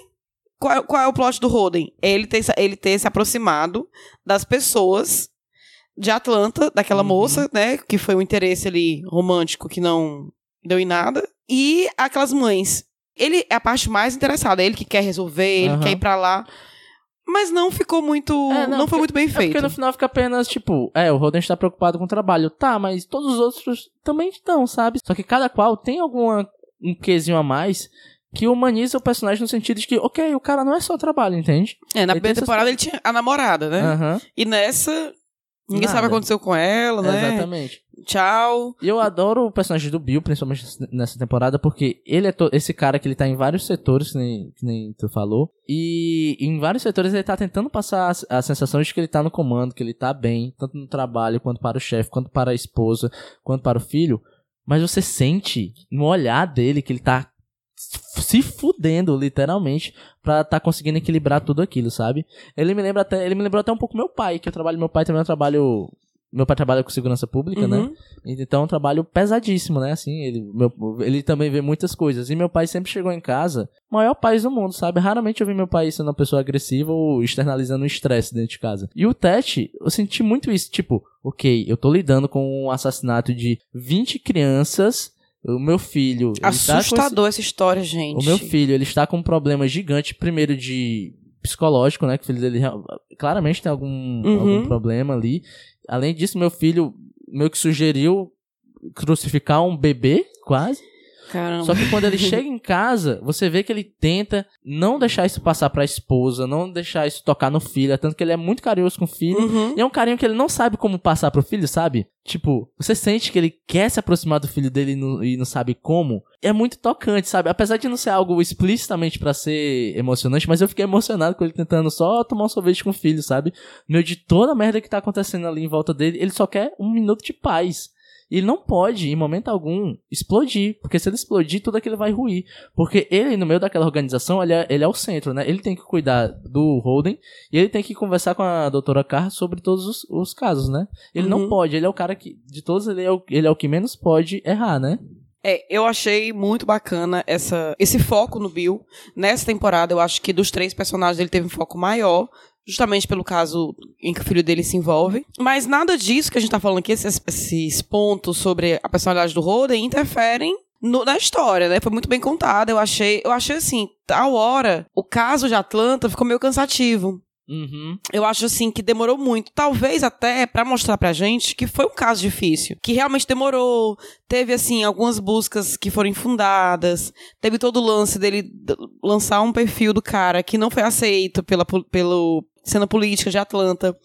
Speaker 1: qual, é- qual é o plot do Holden? É ele ter, se- ele ter se aproximado das pessoas de Atlanta, daquela
Speaker 2: Uhum.
Speaker 1: moça, né? Que foi um interesse ali romântico que não deu em nada. E aquelas mães. Ele é a parte mais interessada, é ele que quer resolver, ele
Speaker 2: Aham.
Speaker 1: quer ir pra lá. Mas não ficou muito.
Speaker 2: É,
Speaker 1: não,
Speaker 2: não,
Speaker 1: foi muito bem
Speaker 2: É
Speaker 1: feito.
Speaker 2: porque no final fica apenas, tipo, é, o Holden está preocupado com o trabalho. Tá, mas todos os outros também estão, sabe? Só que cada qual tem alguma um quesinho a mais que humaniza o personagem no sentido de que, ok, o cara não é só trabalho, entende?
Speaker 1: É, na
Speaker 2: Ele
Speaker 1: primeira temporada ele tinha a namorada, né?
Speaker 2: Aham.
Speaker 1: E nessa, ninguém
Speaker 2: Nada.
Speaker 1: sabe o que aconteceu com ela, né?
Speaker 2: Exatamente.
Speaker 1: Tchau.
Speaker 2: E eu adoro o personagem do Bill, principalmente nessa temporada, porque ele é esse cara que ele tá em vários setores, que nem, que nem tu falou. E em vários setores ele tá tentando passar a, a sensação de que ele tá no comando, que ele tá bem, tanto no trabalho, quanto para o chefe, quanto para a esposa, quanto para o filho. Mas você sente no olhar dele que ele tá se fudendo, literalmente, pra tá conseguindo equilibrar tudo aquilo, sabe? Ele me lembra até, ele me lembrou até um pouco meu pai, que eu trabalho, meu pai também é um trabalho, meu pai trabalha com segurança pública, né?
Speaker 1: Uhum.
Speaker 2: Então é um trabalho pesadíssimo, né? Assim, ele, meu- ele também vê muitas coisas. E meu pai sempre chegou em casa, maior paz do mundo, sabe? Raramente eu vi meu pai sendo uma pessoa agressiva ou externalizando o estresse dentro de casa. E o Tete, eu senti muito isso. Tipo, ok, eu tô lidando com um assassinato de 20 crianças. O meu filho. tá com esse-
Speaker 1: Assustador essa história, gente.
Speaker 2: o meu filho, ele está com um problema gigante, primeiro de psicológico, né? Que o filho dele claramente tem algum,
Speaker 1: Uhum.
Speaker 2: algum problema ali. Além disso, meu filho meio que sugeriu crucificar um bebê, quase.
Speaker 1: Caramba.
Speaker 2: Só que quando ele chega em casa, você vê que ele tenta não deixar isso passar pra esposa, não deixar isso tocar no filho, é tanto que ele é muito carinhoso com o filho.
Speaker 1: Uhum.
Speaker 2: E é um carinho que ele não sabe como passar pro filho, sabe? Tipo, você sente que ele quer se aproximar do filho dele e não, e não sabe como. É muito tocante, sabe? Apesar de não ser algo explicitamente pra ser emocionante, mas eu fiquei emocionado com ele tentando só tomar um sorvete com o filho, sabe? Meio de toda a merda que tá acontecendo ali em volta dele, ele só quer um minuto de paz. E ele não pode, em momento algum, explodir. Porque se ele explodir, tudo aquilo vai ruir. Porque ele, no meio daquela organização, ele é, ele é o centro, né? Ele tem que cuidar do Holden e ele tem que conversar com a doutora Carr sobre todos os, os casos, né? Ele não
Speaker 1: Uhum.
Speaker 2: pode, ele é o cara que, de todos, ele é o, ele é o que menos pode errar, né?
Speaker 1: É, eu achei muito bacana essa, esse foco no Bill. Nessa temporada, eu acho que dos três personagens ele teve um foco maior. Justamente pelo caso em que o filho dele se envolve. Mas nada disso que a gente tá falando aqui, esses, esses pontos sobre a personalidade do Holden, interferem no- na história, né? Foi muito bem contada. Eu achei, eu achei assim, tal hora, o caso de Atlanta ficou meio cansativo.
Speaker 2: Uhum.
Speaker 1: Eu acho assim que demorou muito, talvez até pra mostrar pra gente que foi um caso difícil, que realmente demorou, teve assim algumas buscas que foram infundadas, teve todo o lance dele lançar um perfil do cara que não foi aceito pela pelo cena política de Atlanta.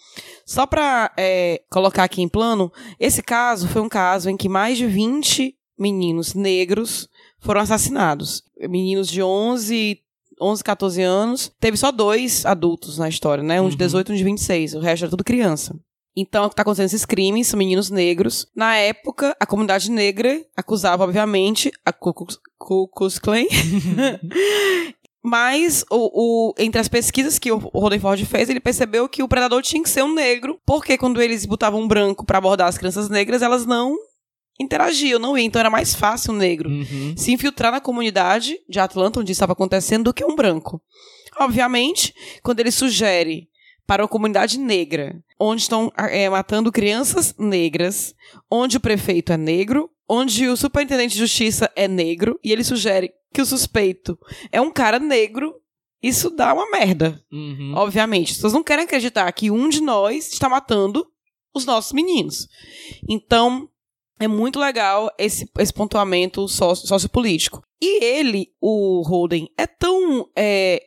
Speaker 1: Só pra é, colocar aqui em plano, esse caso foi um caso em que mais de 20 meninos negros foram assassinados. Meninos de 11 11, 14 anos. Teve só dois adultos na história, né? Um de
Speaker 2: Uhum.
Speaker 1: 18 e um de 26. O resto era tudo criança. Então, o que tá acontecendo esses crimes são meninos negros. Na época, a comunidade negra acusava, obviamente, a Ku Klux Klan. Mas, o, o- entre as pesquisas que o Roddenford fez, ele percebeu que o predador tinha que ser um negro, porque quando eles botavam um branco pra abordar as crianças negras, elas não interagiam, não iam. Então, era mais fácil um negro
Speaker 2: Uhum.
Speaker 1: se infiltrar na comunidade de Atlanta, onde estava acontecendo, do que um branco. Obviamente, quando ele sugere para uma comunidade negra, onde estão é, matando crianças negras, onde o prefeito é negro, onde o superintendente de justiça é negro, e ele sugere que o suspeito é um cara negro, isso dá uma merda.
Speaker 2: Uhum.
Speaker 1: Obviamente, as pessoas não querem acreditar que um de nós está matando os nossos meninos. Então, é muito legal esse, esse pontuamento sócio- sociopolítico. E ele, o Holden, é tão. é,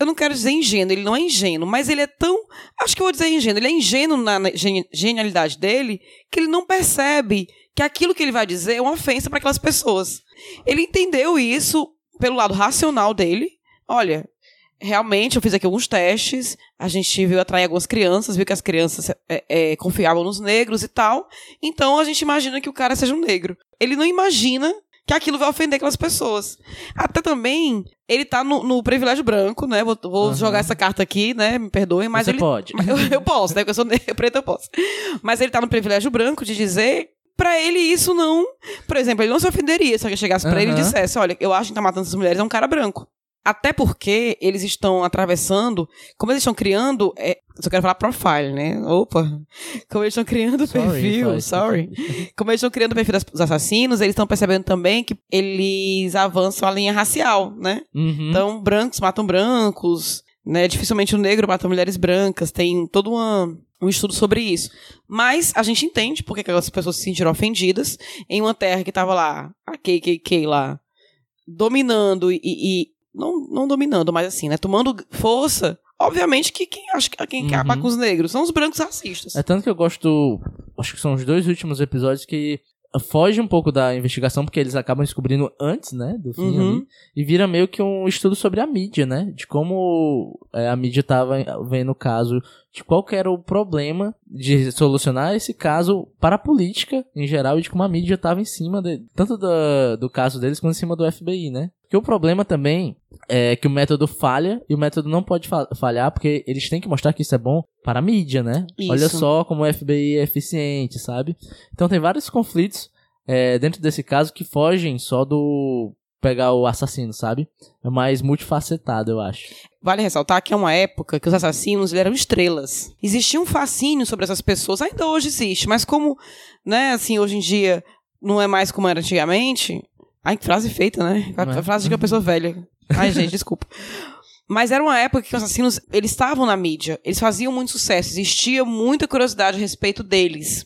Speaker 1: eu não quero dizer ingênuo, ele não é ingênuo, mas ele é tão. Acho que eu vou dizer ingênuo. Ele é ingênuo na na geni- genialidade dele que ele não percebe que aquilo que ele vai dizer é uma ofensa para aquelas pessoas. Ele entendeu isso pelo lado racional dele. Olha, realmente eu fiz aqui alguns testes, a gente viu atrair algumas crianças, viu que as crianças é, é, confiavam nos negros e tal. Então a gente imagina que o cara seja um negro. Ele não imagina que aquilo vai ofender aquelas pessoas. Até também, ele tá no, no privilégio branco, né? Vou, vou
Speaker 2: Aham.
Speaker 1: jogar essa carta aqui, né? Me perdoem, mas
Speaker 2: Você
Speaker 1: ele.
Speaker 2: pode.
Speaker 1: Eu, eu posso, né? Porque eu sou preta, eu posso. Mas ele tá no privilégio branco de dizer. Pra ele, isso não. Por exemplo, ele não se ofenderia se alguém chegasse pra ele e dissesse: Olha, eu acho que tá matando essas mulheres é um cara branco. Até porque eles estão atravessando. Como eles estão criando. É, eu só quero falar profile, né? Opa! Como eles estão criando
Speaker 2: Sorry,
Speaker 1: perfil.
Speaker 2: faz.
Speaker 1: Sorry. Como eles estão criando o perfil das- dos assassinos, eles estão percebendo também que eles avançam a linha racial, né?
Speaker 2: Uhum.
Speaker 1: Então, brancos matam brancos, né? Dificilmente o negro mata mulheres brancas. Tem todo uma, um estudo sobre isso. Mas a gente entende porque que aquelas pessoas se sentiram ofendidas em uma terra que tava lá, a KKK lá, dominando e. e- não, não dominando, mas assim, né? Tomando força. Obviamente que quem acha que quem quer
Speaker 2: Uhum.
Speaker 1: acabar com os negros são os brancos racistas.
Speaker 2: É tanto que eu gosto. Acho que são os dois últimos episódios que foge um pouco da investigação, porque eles acabam descobrindo antes, né? Do fim
Speaker 1: Uhum.
Speaker 2: ali. E vira meio que um estudo sobre a mídia, né? De como é, a mídia tava vendo o caso, de qual que era o problema de solucionar esse caso para a política em geral, e de como a mídia tava em cima, de, tanto do, do caso deles quanto em cima do FBI, né? Porque o problema também é que o método falha e o método não pode fa- falhar porque eles têm que mostrar que isso é bom para a mídia, né?
Speaker 1: Isso.
Speaker 2: Olha só como o FBI é eficiente, sabe? Então tem vários conflitos é, dentro desse caso que fogem só do pegar o assassino, sabe? É mais multifacetado, eu acho.
Speaker 1: Vale ressaltar que é uma época que os assassinos eram estrelas. Existia um fascínio sobre essas pessoas, ainda hoje existe, mas como, né, assim, hoje em dia não é mais como era antigamente. Ai, que frase feita, né? A,
Speaker 2: Não é?
Speaker 1: a frase de uma pessoa velha. Ai, gente, desculpa. Mas era uma época que os assassinos, eles estavam na mídia, eles faziam muito sucesso, existia muita curiosidade a respeito deles.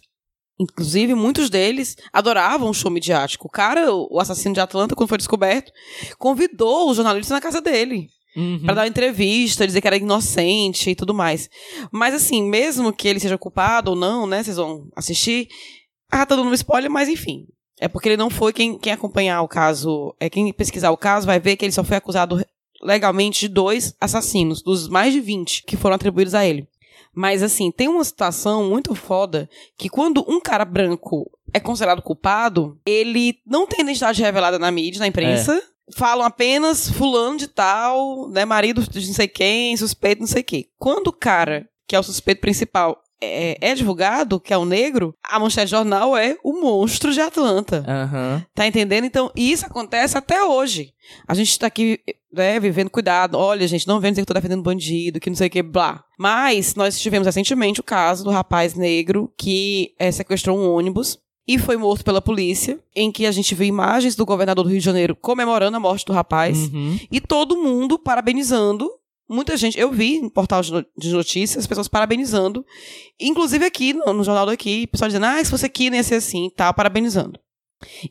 Speaker 1: Inclusive, muitos deles adoravam o show midiático. O cara, o assassino de Atlanta, quando foi descoberto, convidou os jornalistas na casa dele.
Speaker 2: Uhum.
Speaker 1: Pra dar uma entrevista, dizer que era inocente e tudo mais. Mas assim, mesmo que ele seja culpado ou não, né? Vocês vão assistir. Ah, tá dando um spoiler, mas enfim. É porque ele não foi quem, quem acompanhar o caso. É quem pesquisar o caso vai ver que ele só foi acusado legalmente de dois assassinos, dos mais de 20 que foram atribuídos a ele. Mas assim, tem uma situação muito foda que quando um cara branco é considerado culpado, ele não tem identidade revelada na mídia, na imprensa. Falam apenas fulano de tal, né, marido de não sei quem, suspeito não sei quê. Quando o cara, que é o suspeito principal, é, é divulgado, que é o negro, a manchete jornal é o monstro de Atlanta.
Speaker 2: Aham.
Speaker 1: Tá entendendo? Então, isso acontece até hoje. A gente tá aqui, né, vivendo cuidado. Olha, gente, não vem dizer que eu tô defendendo bandido, que não sei o que, blá. Mas nós tivemos recentemente o caso do rapaz negro que eh, sequestrou um ônibus e foi morto pela polícia, em que a gente viu imagens do governador do Rio de Janeiro comemorando a morte do rapaz
Speaker 2: Uhum.
Speaker 1: e todo mundo parabenizando muita gente, eu vi no portal de no- de notícias, pessoas parabenizando, inclusive aqui no, no jornal daqui, pessoal dizendo, ah, se fosse aqui não ia ser assim, tá, parabenizando.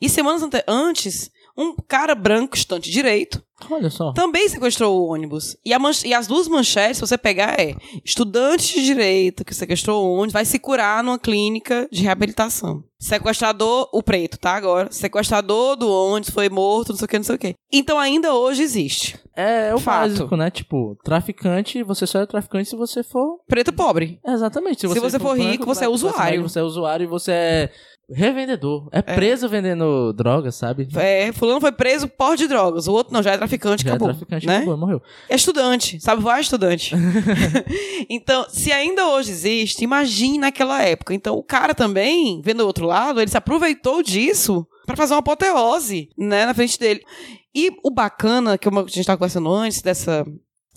Speaker 1: E semanas ante- antes, um cara branco, estante direito,
Speaker 2: Olha só.
Speaker 1: também sequestrou o ônibus. E, e as duas manchetes, se você pegar, é estudante de direito que sequestrou o ônibus vai se curar numa clínica de reabilitação. Sequestrador, o preto, tá? Agora. Sequestrador do ônibus foi morto, não sei o que, não sei o que. Então ainda hoje existe.
Speaker 2: É, é o
Speaker 1: Fato.
Speaker 2: básico, né? Tipo, traficante, você só é traficante se você for.
Speaker 1: Preto pobre.
Speaker 2: Exatamente.
Speaker 1: Se você for rico, você é usuário.
Speaker 2: Você é usuário e você é revendedor. É preso vendendo drogas, sabe?
Speaker 1: É, fulano foi preso por de drogas. O outro não, já é traficante,
Speaker 2: Já
Speaker 1: acabou.
Speaker 2: é traficante,
Speaker 1: né?
Speaker 2: acabou, morreu.
Speaker 1: É estudante, sabe? Vai estudante. então, se ainda hoje existe, imagine naquela época. Então, o cara também, vendo o outro lado, ele se aproveitou disso pra fazer uma apoteose, né, na frente dele. E o bacana, que a gente tava conversando antes dessa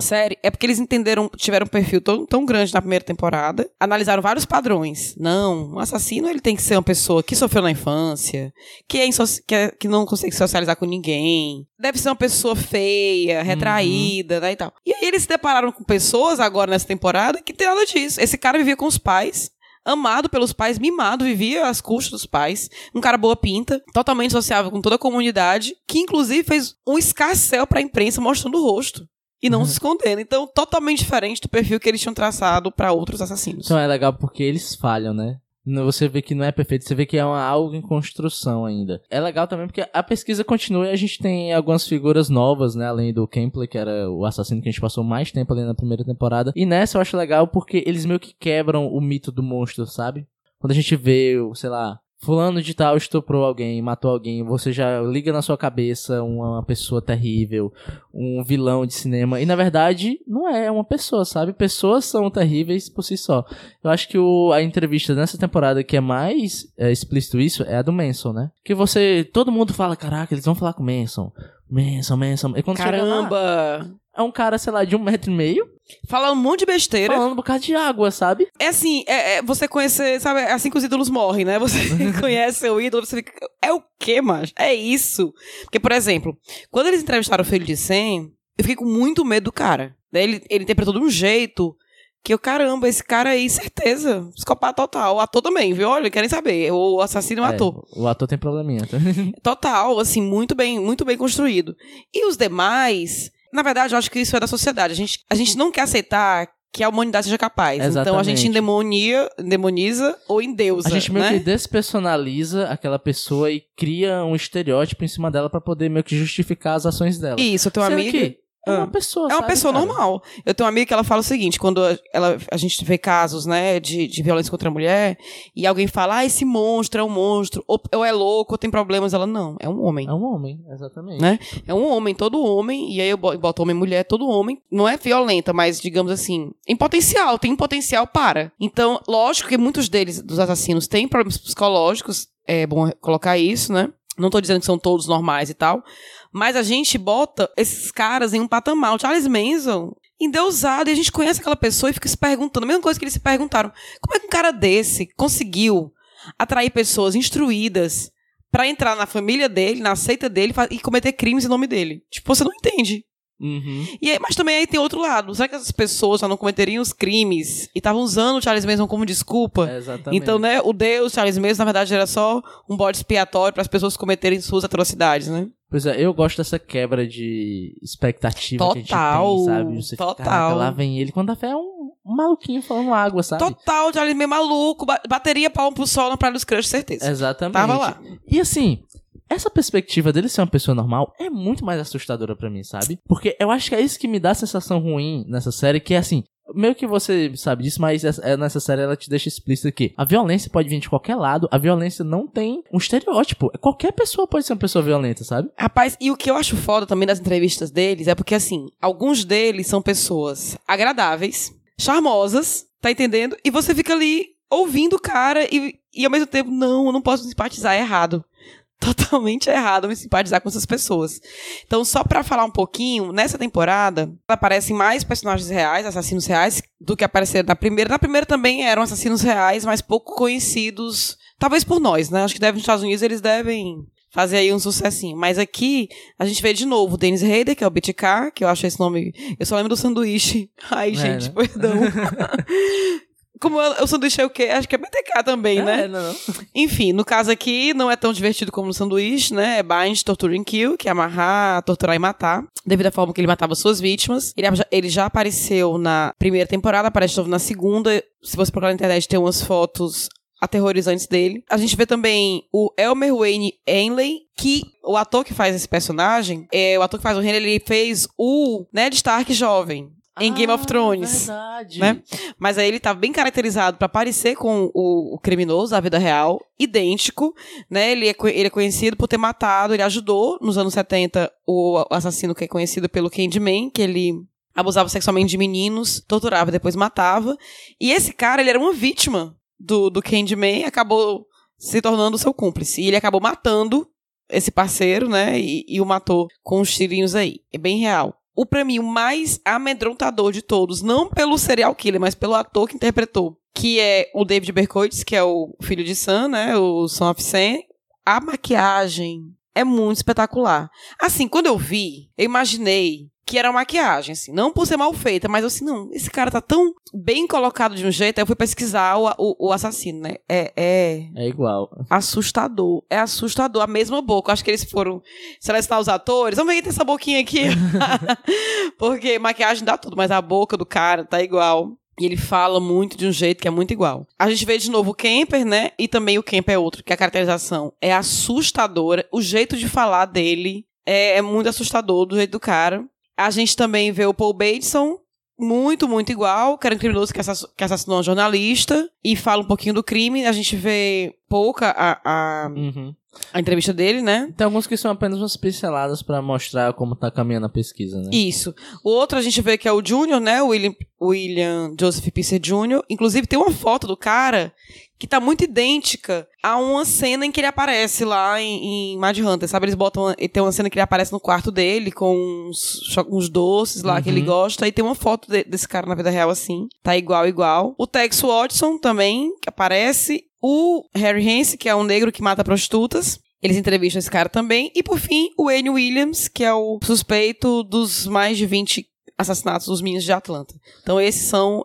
Speaker 1: série, é porque eles entenderam, tiveram um perfil tão, tão grande na primeira temporada, analisaram vários padrões. Não, um assassino ele tem que ser uma pessoa que sofreu na infância, que, é que, é- que não consegue socializar com ninguém, deve ser uma pessoa feia, retraída, né, e tal. E aí eles se depararam com pessoas agora nessa temporada que tem nada disso. Esse cara vivia com os pais, amado pelos pais, mimado, vivia às custas dos pais, um cara boa pinta, totalmente sociável com toda a comunidade, que inclusive fez um escarcel pra imprensa mostrando o rosto. E não se escondendo. Então, totalmente diferente do perfil que eles tinham traçado pra outros assassinos.
Speaker 2: Então é legal porque eles falham, né? Você vê que não é perfeito, você vê que é uma, algo em construção ainda. É legal também porque a pesquisa continua e a gente tem algumas figuras novas, né? Além do Kempley, que era o assassino que a gente passou mais tempo ali na primeira temporada. E nessa eu acho legal porque eles meio que quebram o mito do monstro, sabe? Quando a gente vê, sei lá, fulano de tal estuprou alguém, matou alguém, você já liga na sua cabeça uma pessoa terrível, um vilão de cinema. E na verdade, não é, é uma pessoa, sabe? Pessoas são terríveis por si só. Eu acho que o, a entrevista nessa temporada que é mais é, explícito isso é a do Manson, né? Que você. Todo mundo fala, caraca, eles vão falar com o Manson. Manson, Manson. E quando chega lá,
Speaker 1: Caramba!
Speaker 2: É um cara, sei lá, de um metro e meio,
Speaker 1: Falando um monte de besteira.
Speaker 2: falando um bocado de água, sabe?
Speaker 1: É assim, é, é você conhecer, sabe, é assim que os ídolos morrem, né? Você conhece o ídolo, você fica, é o quê, mas É isso. Porque, por exemplo, quando eles entrevistaram o filho de Sam, eu fiquei com muito medo do cara. Daí Ele, ele interpretou de um jeito que eu, caramba, esse cara aí, certeza, psicopata total. O ator também, viu? Olha, querem saber. O assassino é o
Speaker 2: É,
Speaker 1: ator.
Speaker 2: o ator tem probleminha. tá?
Speaker 1: Total, assim, muito bem, muito bem construído. E os demais, na verdade, eu acho que isso é da sociedade. A gente, a gente não quer aceitar que a humanidade seja capaz. Então a
Speaker 2: Exatamente.
Speaker 1: gente endemonia, demoniza ou endeusa,
Speaker 2: A gente meio
Speaker 1: né?
Speaker 2: que despersonaliza aquela pessoa e cria um estereótipo em cima dela pra poder meio que justificar as ações dela.
Speaker 1: Isso, eu tenho uma
Speaker 2: Sendo
Speaker 1: amiga...
Speaker 2: que é
Speaker 1: Ah.
Speaker 2: uma pessoa,
Speaker 1: É uma
Speaker 2: sabe,
Speaker 1: pessoa
Speaker 2: cara?
Speaker 1: normal. Eu tenho uma amiga que ela fala o seguinte, quando ela, a gente vê casos, né, de, de violência contra a mulher, e alguém fala, ah, esse monstro é um monstro, ou, ou é louco, ou tem problemas, ela, não, é um homem.
Speaker 2: É um homem, exatamente.
Speaker 1: Né? É um homem, todo homem, e aí eu bo- boto homem e mulher, todo homem. Não é violenta, mas digamos assim, em potencial, tem potencial para. Então, lógico que muitos deles, dos assassinos, têm problemas psicológicos, é bom colocar isso, né? Não tô dizendo que são todos normais e tal, mas a gente bota esses caras em um patamar. O Charles Manson, endeusado, e a gente conhece aquela pessoa e fica se perguntando, a mesma coisa que eles se perguntaram, como é que um cara desse conseguiu atrair pessoas instruídas pra entrar na família dele, na seita dele e cometer crimes em nome dele. Tipo, você não entende.
Speaker 2: Uhum.
Speaker 1: E aí, mas também aí tem outro lado. Será que essas pessoas já não cometeriam os crimes e estavam usando o Charles Manson como desculpa?
Speaker 2: Exatamente.
Speaker 1: Então, né, o Deus Charles Manson, na verdade, era só um bode expiatório para as pessoas cometerem suas atrocidades, né?
Speaker 2: Pois é, eu gosto dessa quebra de expectativa que a gente
Speaker 1: Total,
Speaker 2: tem, sabe? Você fica,
Speaker 1: total.
Speaker 2: "Caraca, lá vem ele. Quando a fé é um, um maluquinho falando água, sabe?
Speaker 1: Total, Charles Manson maluco, ba- bateria palmo pro sol na Praia dos Crush, certeza.
Speaker 2: Exatamente.
Speaker 1: Tava lá.
Speaker 2: E assim, essa perspectiva dele ser uma pessoa normal é muito mais assustadora pra mim, sabe? Porque eu acho que é isso que me dá a sensação ruim nessa série, que é assim, meio que você sabe disso, mas é, nessa série ela te deixa explícito que a violência pode vir de qualquer lado, a violência não tem um estereótipo. Qualquer pessoa pode ser uma pessoa violenta, sabe?
Speaker 1: Rapaz, e o que eu acho foda também das entrevistas deles é porque, assim, alguns deles são pessoas agradáveis, charmosas, tá entendendo? E você fica ali ouvindo o cara e, e ao mesmo tempo, não, eu não posso simpatizar, é errado. Totalmente errado me simpatizar com essas pessoas. Então, só pra falar um pouquinho, nessa temporada aparecem mais personagens reais, assassinos reais, do que apareceram na primeira. Na primeira também eram assassinos reais, mas pouco conhecidos, talvez por nós, né? Acho que deve, nos Estados Unidos eles devem fazer aí um sucessinho. Mas aqui, a gente vê de novo o Dennis Rader, que é o BTK, que eu acho esse nome... Eu só lembro do sanduíche. Ai,
Speaker 2: É,
Speaker 1: gente,
Speaker 2: né?
Speaker 1: perdão. Como o sanduíche é o quê? Acho que é BTK também, né?
Speaker 2: É, não, não.
Speaker 1: Enfim, no caso aqui, não é tão divertido como no sanduíche, né? É bind, torture and kill, que é amarrar, torturar e matar. Devido à forma que ele matava suas vítimas. Ele, já- ele já apareceu na primeira temporada, aparece de novo na segunda. Se você procurar na internet, tem umas fotos aterrorizantes dele. A gente vê também o Elmer Wayne Ainley, que o ator que faz esse personagem, é o ator que faz o Henry, ele fez o Ned Stark jovem. Em Game of
Speaker 2: Ah,
Speaker 1: Thrones
Speaker 2: Verdade.
Speaker 1: né? Mas aí ele tá bem caracterizado pra parecer com o, o criminoso da vida real, idêntico, né? Ele é, ele é conhecido por ter matado, ele ajudou nos anos 70 o assassino que é conhecido pelo Candyman, que ele abusava sexualmente de meninos, torturava e depois matava. E esse cara, ele era uma vítima do, do Candyman e acabou se tornando seu cúmplice. E ele acabou matando esse parceiro, né? E, e o matou com os tirinhos aí. É bem real. O pra mim, o mais amedrontador de todos, não pelo serial killer, mas pelo ator que interpretou, que é o David Berkowitz, que é o filho de Sam, né? O Son of Sam. A maquiagem é muito espetacular. Assim, quando eu vi, eu imaginei que era maquiagem, assim, não por ser mal feita, mas assim, não, esse cara tá tão bem colocado de um jeito, aí eu fui pesquisar o, o, o assassino, né? É, é
Speaker 2: É igual.
Speaker 1: assustador. É assustador. A mesma boca. Acho que eles foram selecionar os atores. Vamos ver quem tem essa boquinha aqui. Porque maquiagem dá tudo, mas a boca do cara tá igual. E ele fala muito de um jeito que é muito igual. A gente vê de novo o Kemper, né? E também o Kemper é outro, que a caracterização é assustadora. O jeito de falar dele é, é muito assustador do jeito do cara. A gente também vê o Paul Bateson, muito, muito igual, que era um criminoso que, assass- que assassinou uma jornalista e fala um pouquinho do crime. A gente vê pouca a, a,
Speaker 2: Uhum.
Speaker 1: a entrevista dele, né?
Speaker 2: Tem alguns que são apenas umas pinceladas pra mostrar como tá caminhando a pesquisa, né?
Speaker 1: Isso. O outro a gente vê que é o Júnior, né? O William, William Joseph Pisser Jr. Inclusive tem uma foto do cara que tá muito idêntica a uma cena em que ele aparece lá em, em Mad Hunter, sabe? Eles botam. Uma, tem uma cena que ele aparece no quarto dele com uns, uns doces lá que ele
Speaker 2: Uhum.
Speaker 1: gosta. E tem uma foto de- desse cara na vida real assim. Tá igual, igual. O Tex Watson também que aparece. O Harry Hance, que é um negro que mata prostitutas. Eles entrevistam esse cara também. E por fim, o Wayne Williams, que é o suspeito dos mais de 20 assassinatos dos meninos de Atlanta. Então esses são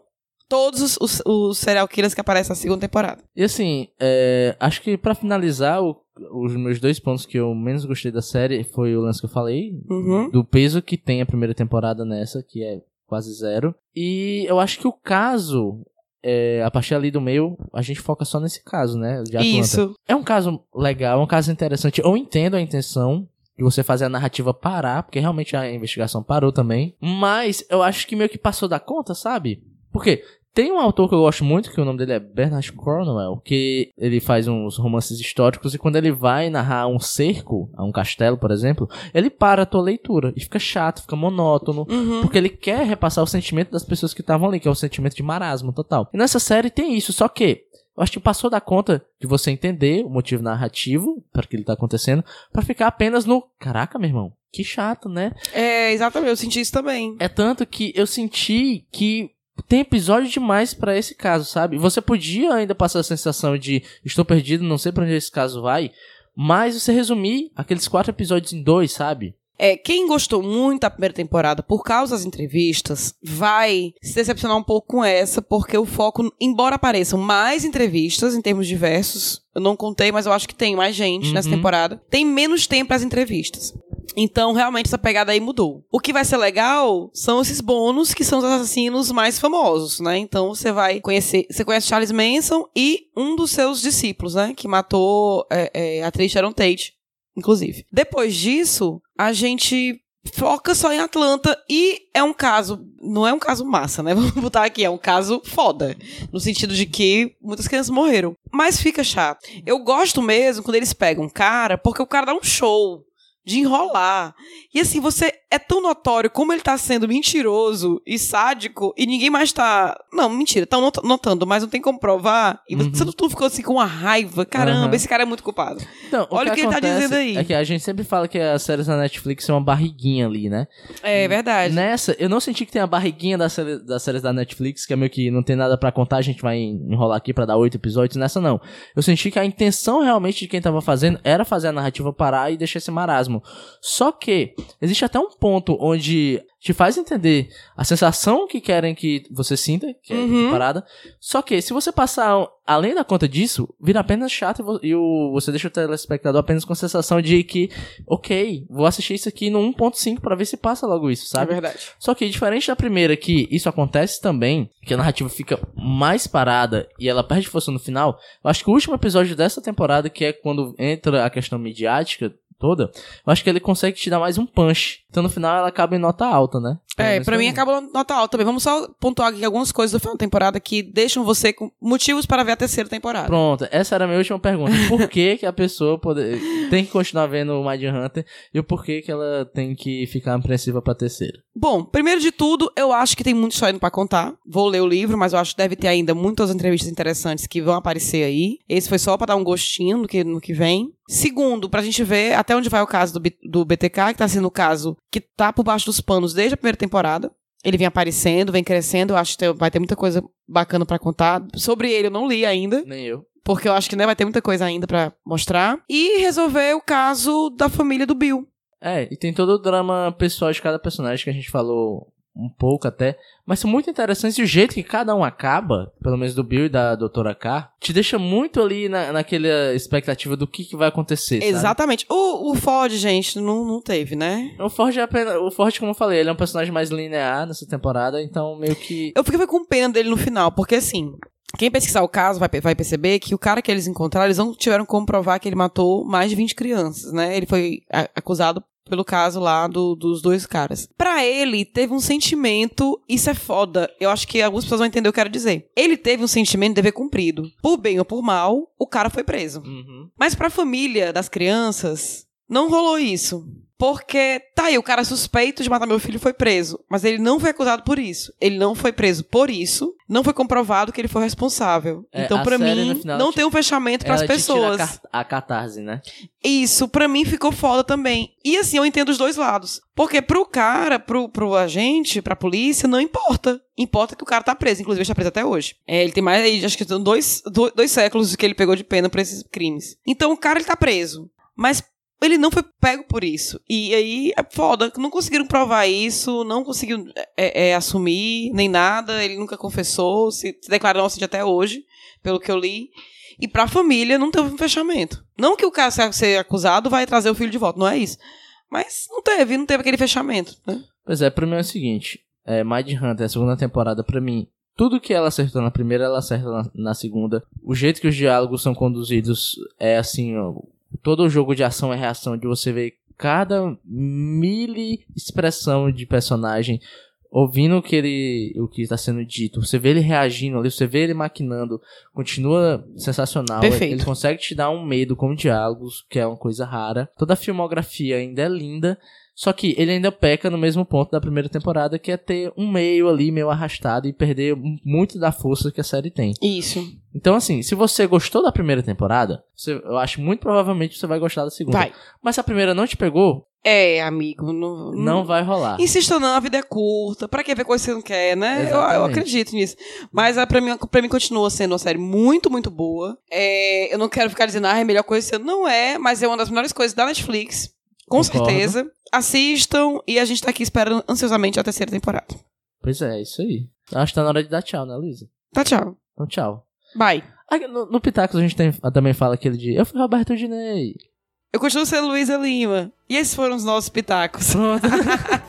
Speaker 1: todos os, os, serial killers que aparecem na segunda temporada.
Speaker 2: E assim, é, acho que pra finalizar, o- os meus dois pontos que eu menos gostei da série foi o lance que eu falei,
Speaker 1: Uhum.
Speaker 2: do peso que tem a primeira temporada nessa, que é quase zero. E eu acho que o caso, é, a partir ali do meio, a gente foca só nesse caso, né? De Atlanta.
Speaker 1: Isso.
Speaker 2: É um caso legal, é um caso interessante. Eu entendo a intenção de você fazer a narrativa parar, porque realmente a investigação parou também. Mas eu acho que meio que passou da conta, sabe? Porque tem um autor que eu gosto muito, que o nome dele é Bernard Cornwell, que ele faz uns romances históricos e quando ele vai narrar um cerco, a um castelo, por exemplo, ele para a tua leitura e fica chato, fica monótono.
Speaker 1: Uhum.
Speaker 2: Porque ele quer repassar o sentimento das pessoas que estavam ali, que é o sentimento de marasmo total. E nessa série tem isso, só que eu acho que passou da conta de você entender o motivo narrativo para que ele tá acontecendo, pra ficar apenas no caraca, meu irmão, que chato, né?
Speaker 1: É, exatamente, eu senti isso também.
Speaker 2: É tanto que eu senti que tem episódio demais pra esse caso, sabe? Você podia ainda passar a sensação de estou perdido, não sei pra onde esse caso vai, mas você resumir aqueles quatro episódios em dois, sabe?
Speaker 1: É, quem gostou muito da primeira temporada por causa das entrevistas vai se decepcionar um pouco com essa, porque o foco, embora apareçam mais entrevistas em termos diversos, eu não contei, mas eu acho que tem mais gente nessa
Speaker 2: Uhum.
Speaker 1: temporada, tem menos tempo para as entrevistas. Então, realmente, essa pegada aí mudou. O que vai ser legal são esses bônus que são os assassinos mais famosos, né? Então, você vai conhecer... Você conhece Charles Manson e um dos seus discípulos, né? Que matou é, é, a atriz Sharon Tate, inclusive. Depois disso, a gente foca só em Atlanta e é um caso, não é um caso massa, né? Vamos botar aqui, é um caso foda, no sentido de que muitas crianças morreram. Mas fica chato. Eu gosto mesmo quando eles pegam um cara, porque o cara dá um show de enrolar. E assim, você é tão notório como ele tá sendo mentiroso e sádico e ninguém mais tá. Não, mentira, tá not- notando, mas não tem como provar. E você
Speaker 2: Uhum.
Speaker 1: tu ficou assim com uma raiva. Caramba,
Speaker 2: Aham.
Speaker 1: esse cara é muito culpado.
Speaker 2: Então,
Speaker 1: Olha o que ele tá dizendo aí.
Speaker 2: É que a gente sempre fala que as séries da Netflix são uma barriguinha ali, né?
Speaker 1: É verdade.
Speaker 2: Nessa, eu não senti que tem a barriguinha das, série- das séries da Netflix, que é meio que não tem nada pra contar, a gente vai enrolar aqui pra dar oito episódios. Nessa não. Eu senti que a intenção realmente de quem tava fazendo era fazer a narrativa parar e deixar esse marasmo. Só que existe até um ponto onde te faz entender a sensação que querem que você sinta, que é
Speaker 1: Uhum.
Speaker 2: parada. Só que se você passar além da conta disso, vira apenas chato e o, você deixa o telespectador apenas com a sensação de que, ok, vou assistir isso aqui no 1.5 pra ver se passa logo isso,
Speaker 1: É
Speaker 2: sabe?
Speaker 1: verdade.
Speaker 2: Só que diferente da primeira, que isso acontece também, que a narrativa fica mais parada e ela perde força no final, eu acho que o último episódio dessa temporada, que é quando entra a questão midiática toda, eu acho que ele consegue te dar mais um punch. Então no final ela acaba em nota alta, né?
Speaker 1: É, pra mim acaba nota alta também. Vamos só pontuar aqui algumas coisas do final da temporada que deixam você com motivos para ver a terceira temporada.
Speaker 2: Pronto, essa era a minha última pergunta. Por que, que a pessoa pode- tem que continuar vendo o Mind Hunter e o porquê que ela tem que ficar apreensiva pra terceira?
Speaker 1: Bom, primeiro de tudo, eu acho que tem muita história pra contar. Vou ler o livro, mas eu acho que deve ter ainda muitas entrevistas interessantes que vão aparecer aí. Esse foi só pra dar um gostinho do que, no que vem. Segundo, pra gente ver até onde vai o caso do, do BTK, que tá sendo o caso que tá por baixo dos panos desde a primeira temporada. Ele vem aparecendo, vem crescendo. Eu acho que vai ter muita coisa bacana pra contar. Sobre ele eu não li ainda.
Speaker 2: Nem eu.
Speaker 1: porque eu acho que né, vai ter muita coisa ainda pra mostrar. E resolver o caso da família do Bill.
Speaker 2: É, e tem todo o drama pessoal de cada personagem que a gente falou um pouco até, mas são muito interessantes e o jeito que cada um acaba, pelo menos do Bill e da Doutora K, te deixa muito ali na, naquela expectativa do que, que vai acontecer, sabe?
Speaker 1: Exatamente. O, o Ford, gente, não, não teve, né?
Speaker 2: O Ford é apenas, o Ford, como eu falei, ele é um personagem mais linear nessa temporada, então meio que
Speaker 1: Eu fiquei com pena dele no final, porque assim. Quem pesquisar o caso vai, vai perceber que o cara que eles encontraram, eles não tiveram como provar que ele matou mais de 20 crianças, né? Ele foi acusado pelo caso lá do- dos dois caras. Pra ele, teve um sentimento, isso é foda. Eu acho que algumas pessoas vão entender o que eu quero dizer. Ele teve um sentimento de dever cumprido. Por bem ou por mal, o cara foi preso.
Speaker 2: Uhum.
Speaker 1: Mas pra família das crianças, não rolou isso. Porque, tá aí, o cara suspeito de matar meu filho foi preso. Mas ele não foi acusado por isso. Ele não foi preso por isso. Não foi comprovado que ele foi responsável.
Speaker 2: É,
Speaker 1: então,
Speaker 2: a
Speaker 1: pra
Speaker 2: série,
Speaker 1: mim,
Speaker 2: final,
Speaker 1: não
Speaker 2: te-
Speaker 1: tem um fechamento pras
Speaker 2: Ela te tira
Speaker 1: pessoas.
Speaker 2: a, catarse, né?
Speaker 1: Isso, pra mim, ficou foda também. E assim, eu entendo os dois lados. Porque pro cara, pro, pro agente, pra polícia, não importa. Importa que o cara tá preso. Inclusive, ele tá preso até hoje. É, ele tem mais, aí, acho que dois, dois, dois séculos que ele pegou de pena por esses crimes. Então, o cara, ele tá preso. Mas ele não foi pego por isso. E aí, é foda. Não conseguiram provar isso, não conseguiram é, é, assumir, nem nada. Ele nunca confessou, se, se declarou inocente até hoje, pelo que eu li. E pra família não teve um fechamento. Não que o cara ser- acusado vai trazer o filho de volta, não é isso. Mas não teve, não teve aquele fechamento. Né?
Speaker 2: Pois é, pra mim é o seguinte: é, Mind Hunter, a segunda temporada, pra mim, tudo que ela acertou na primeira, ela acerta na, na segunda. O jeito que os diálogos são conduzidos é assim, ó, todo jogo de ação e reação de você ver cada mili expressão de personagem ouvindo o que ele o que está sendo dito, você vê ele reagindo ali, você vê ele maquinando, continua sensacional.
Speaker 1: Perfeito.
Speaker 2: Ele consegue te dar um medo com diálogos, que é uma coisa rara. Toda a filmografia ainda é linda, só que ele ainda peca no mesmo ponto da primeira temporada, que é ter um meio ali meio arrastado e perder muito da força que a série tem.
Speaker 1: Isso.
Speaker 2: Então, assim, se você gostou da primeira temporada, você- eu acho muito provavelmente você vai gostar da segunda.
Speaker 1: Vai.
Speaker 2: Mas se a primeira não te pegou,
Speaker 1: É, amigo. Não,
Speaker 2: não vai rolar.
Speaker 1: Insista não, a vida é curta. Pra que ver coisa que você não quer, né? Eu, eu acredito nisso. Mas ah, pra mim, pra mim continua sendo uma série muito, muito boa. É, eu não quero ficar dizendo, ah, é a melhor coisa. que você- Não é, mas é uma das melhores coisas da Netflix. Com
Speaker 2: Concordo.
Speaker 1: certeza. Assistam e a gente tá aqui esperando ansiosamente a terceira temporada.
Speaker 2: Pois é, isso aí. Acho que tá na hora de dar tchau, né, Luísa?
Speaker 1: Tá, tchau.
Speaker 2: Então, tchau.
Speaker 1: Bye.
Speaker 2: Aqui No, no Pitacos a gente tem- também fala aquele de Eu fui Roberto Dinei.
Speaker 1: Eu continuo sendo Luísa Lima. E esses foram os nossos pitacos.
Speaker 2: Pronto.